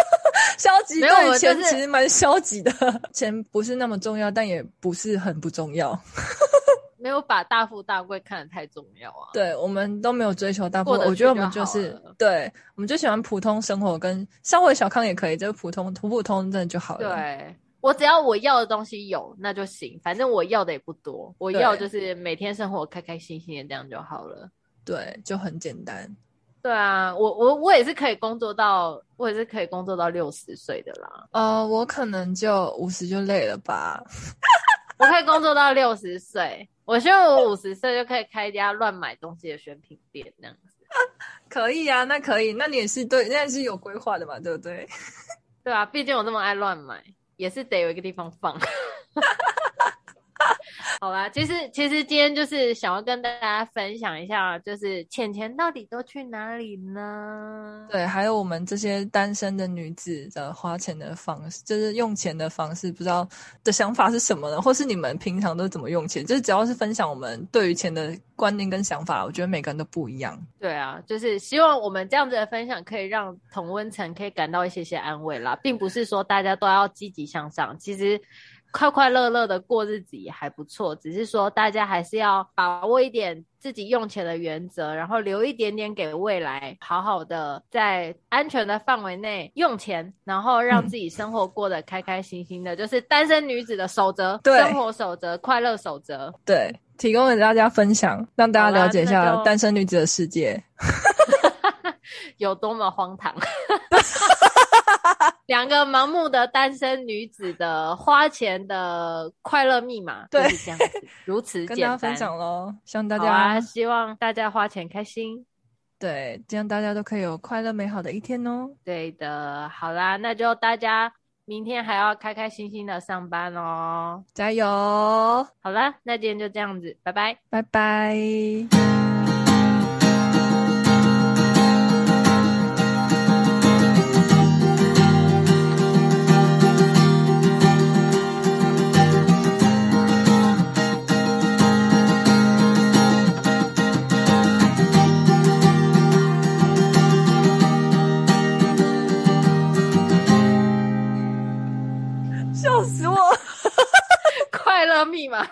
消极对钱其实蛮消极的，钱不是那么重要，但也不是很不重要。没有把大富大贵看得太重要啊。对，我们都没有追求大富，我觉得我们就是对，我们就喜欢普通生活，跟稍微小康也可以，就是普通普普通真的就好了。对，我只要我要的东西有，那就行，反正我要的也不多，我要就是每天生活开开心心的这样就好了。对，就很简单。对啊，我我我也是可以工作到，我也是可以工作到六十岁的啦。呃，我可能就五十就累了吧。我可以工作到六十岁，我希望我五十岁就可以开一家乱买东西的选品店那样子。可以啊，那可以，那你也是对，那也是有规划的嘛，对不对？对啊，毕竟我这么爱乱买，也是得有一个地方放。好啦，其实其实今天就是想要跟大家分享一下，就是钱钱到底都去哪里呢？对，还有我们这些单身的女子的花钱的方式，就是用钱的方式，不知道的想法是什么呢？或是你们平常都怎么用钱？就是只要是分享我们对于钱的观念跟想法，我觉得每个人都不一样。对啊，就是希望我们这样子的分享可以让同温层可以感到一些些安慰啦，并不是说大家都要积极向上，其实。快快乐乐的过日子也还不错，只是说大家还是要把握一点自己用钱的原则，然后留一点点给未来，好好的在安全的范围内用钱，然后让自己生活过得开开心心的，嗯、就是单身女子的守则，对生活守则，快乐守则。对，提供给大家分享，让大家了解一下单身女子的世界，有多么荒唐。两个盲目的单身女子的花钱的快乐密码，对，就是这样子，如此简单。跟大家分享喽，希望大家、啊、希望大家花钱开心，对，这样大家都可以有快乐美好的一天哦。对的，好啦，那就大家明天还要开开心心的上班哦，加油！好啦，那今天就这样子，拜拜，拜拜。密码。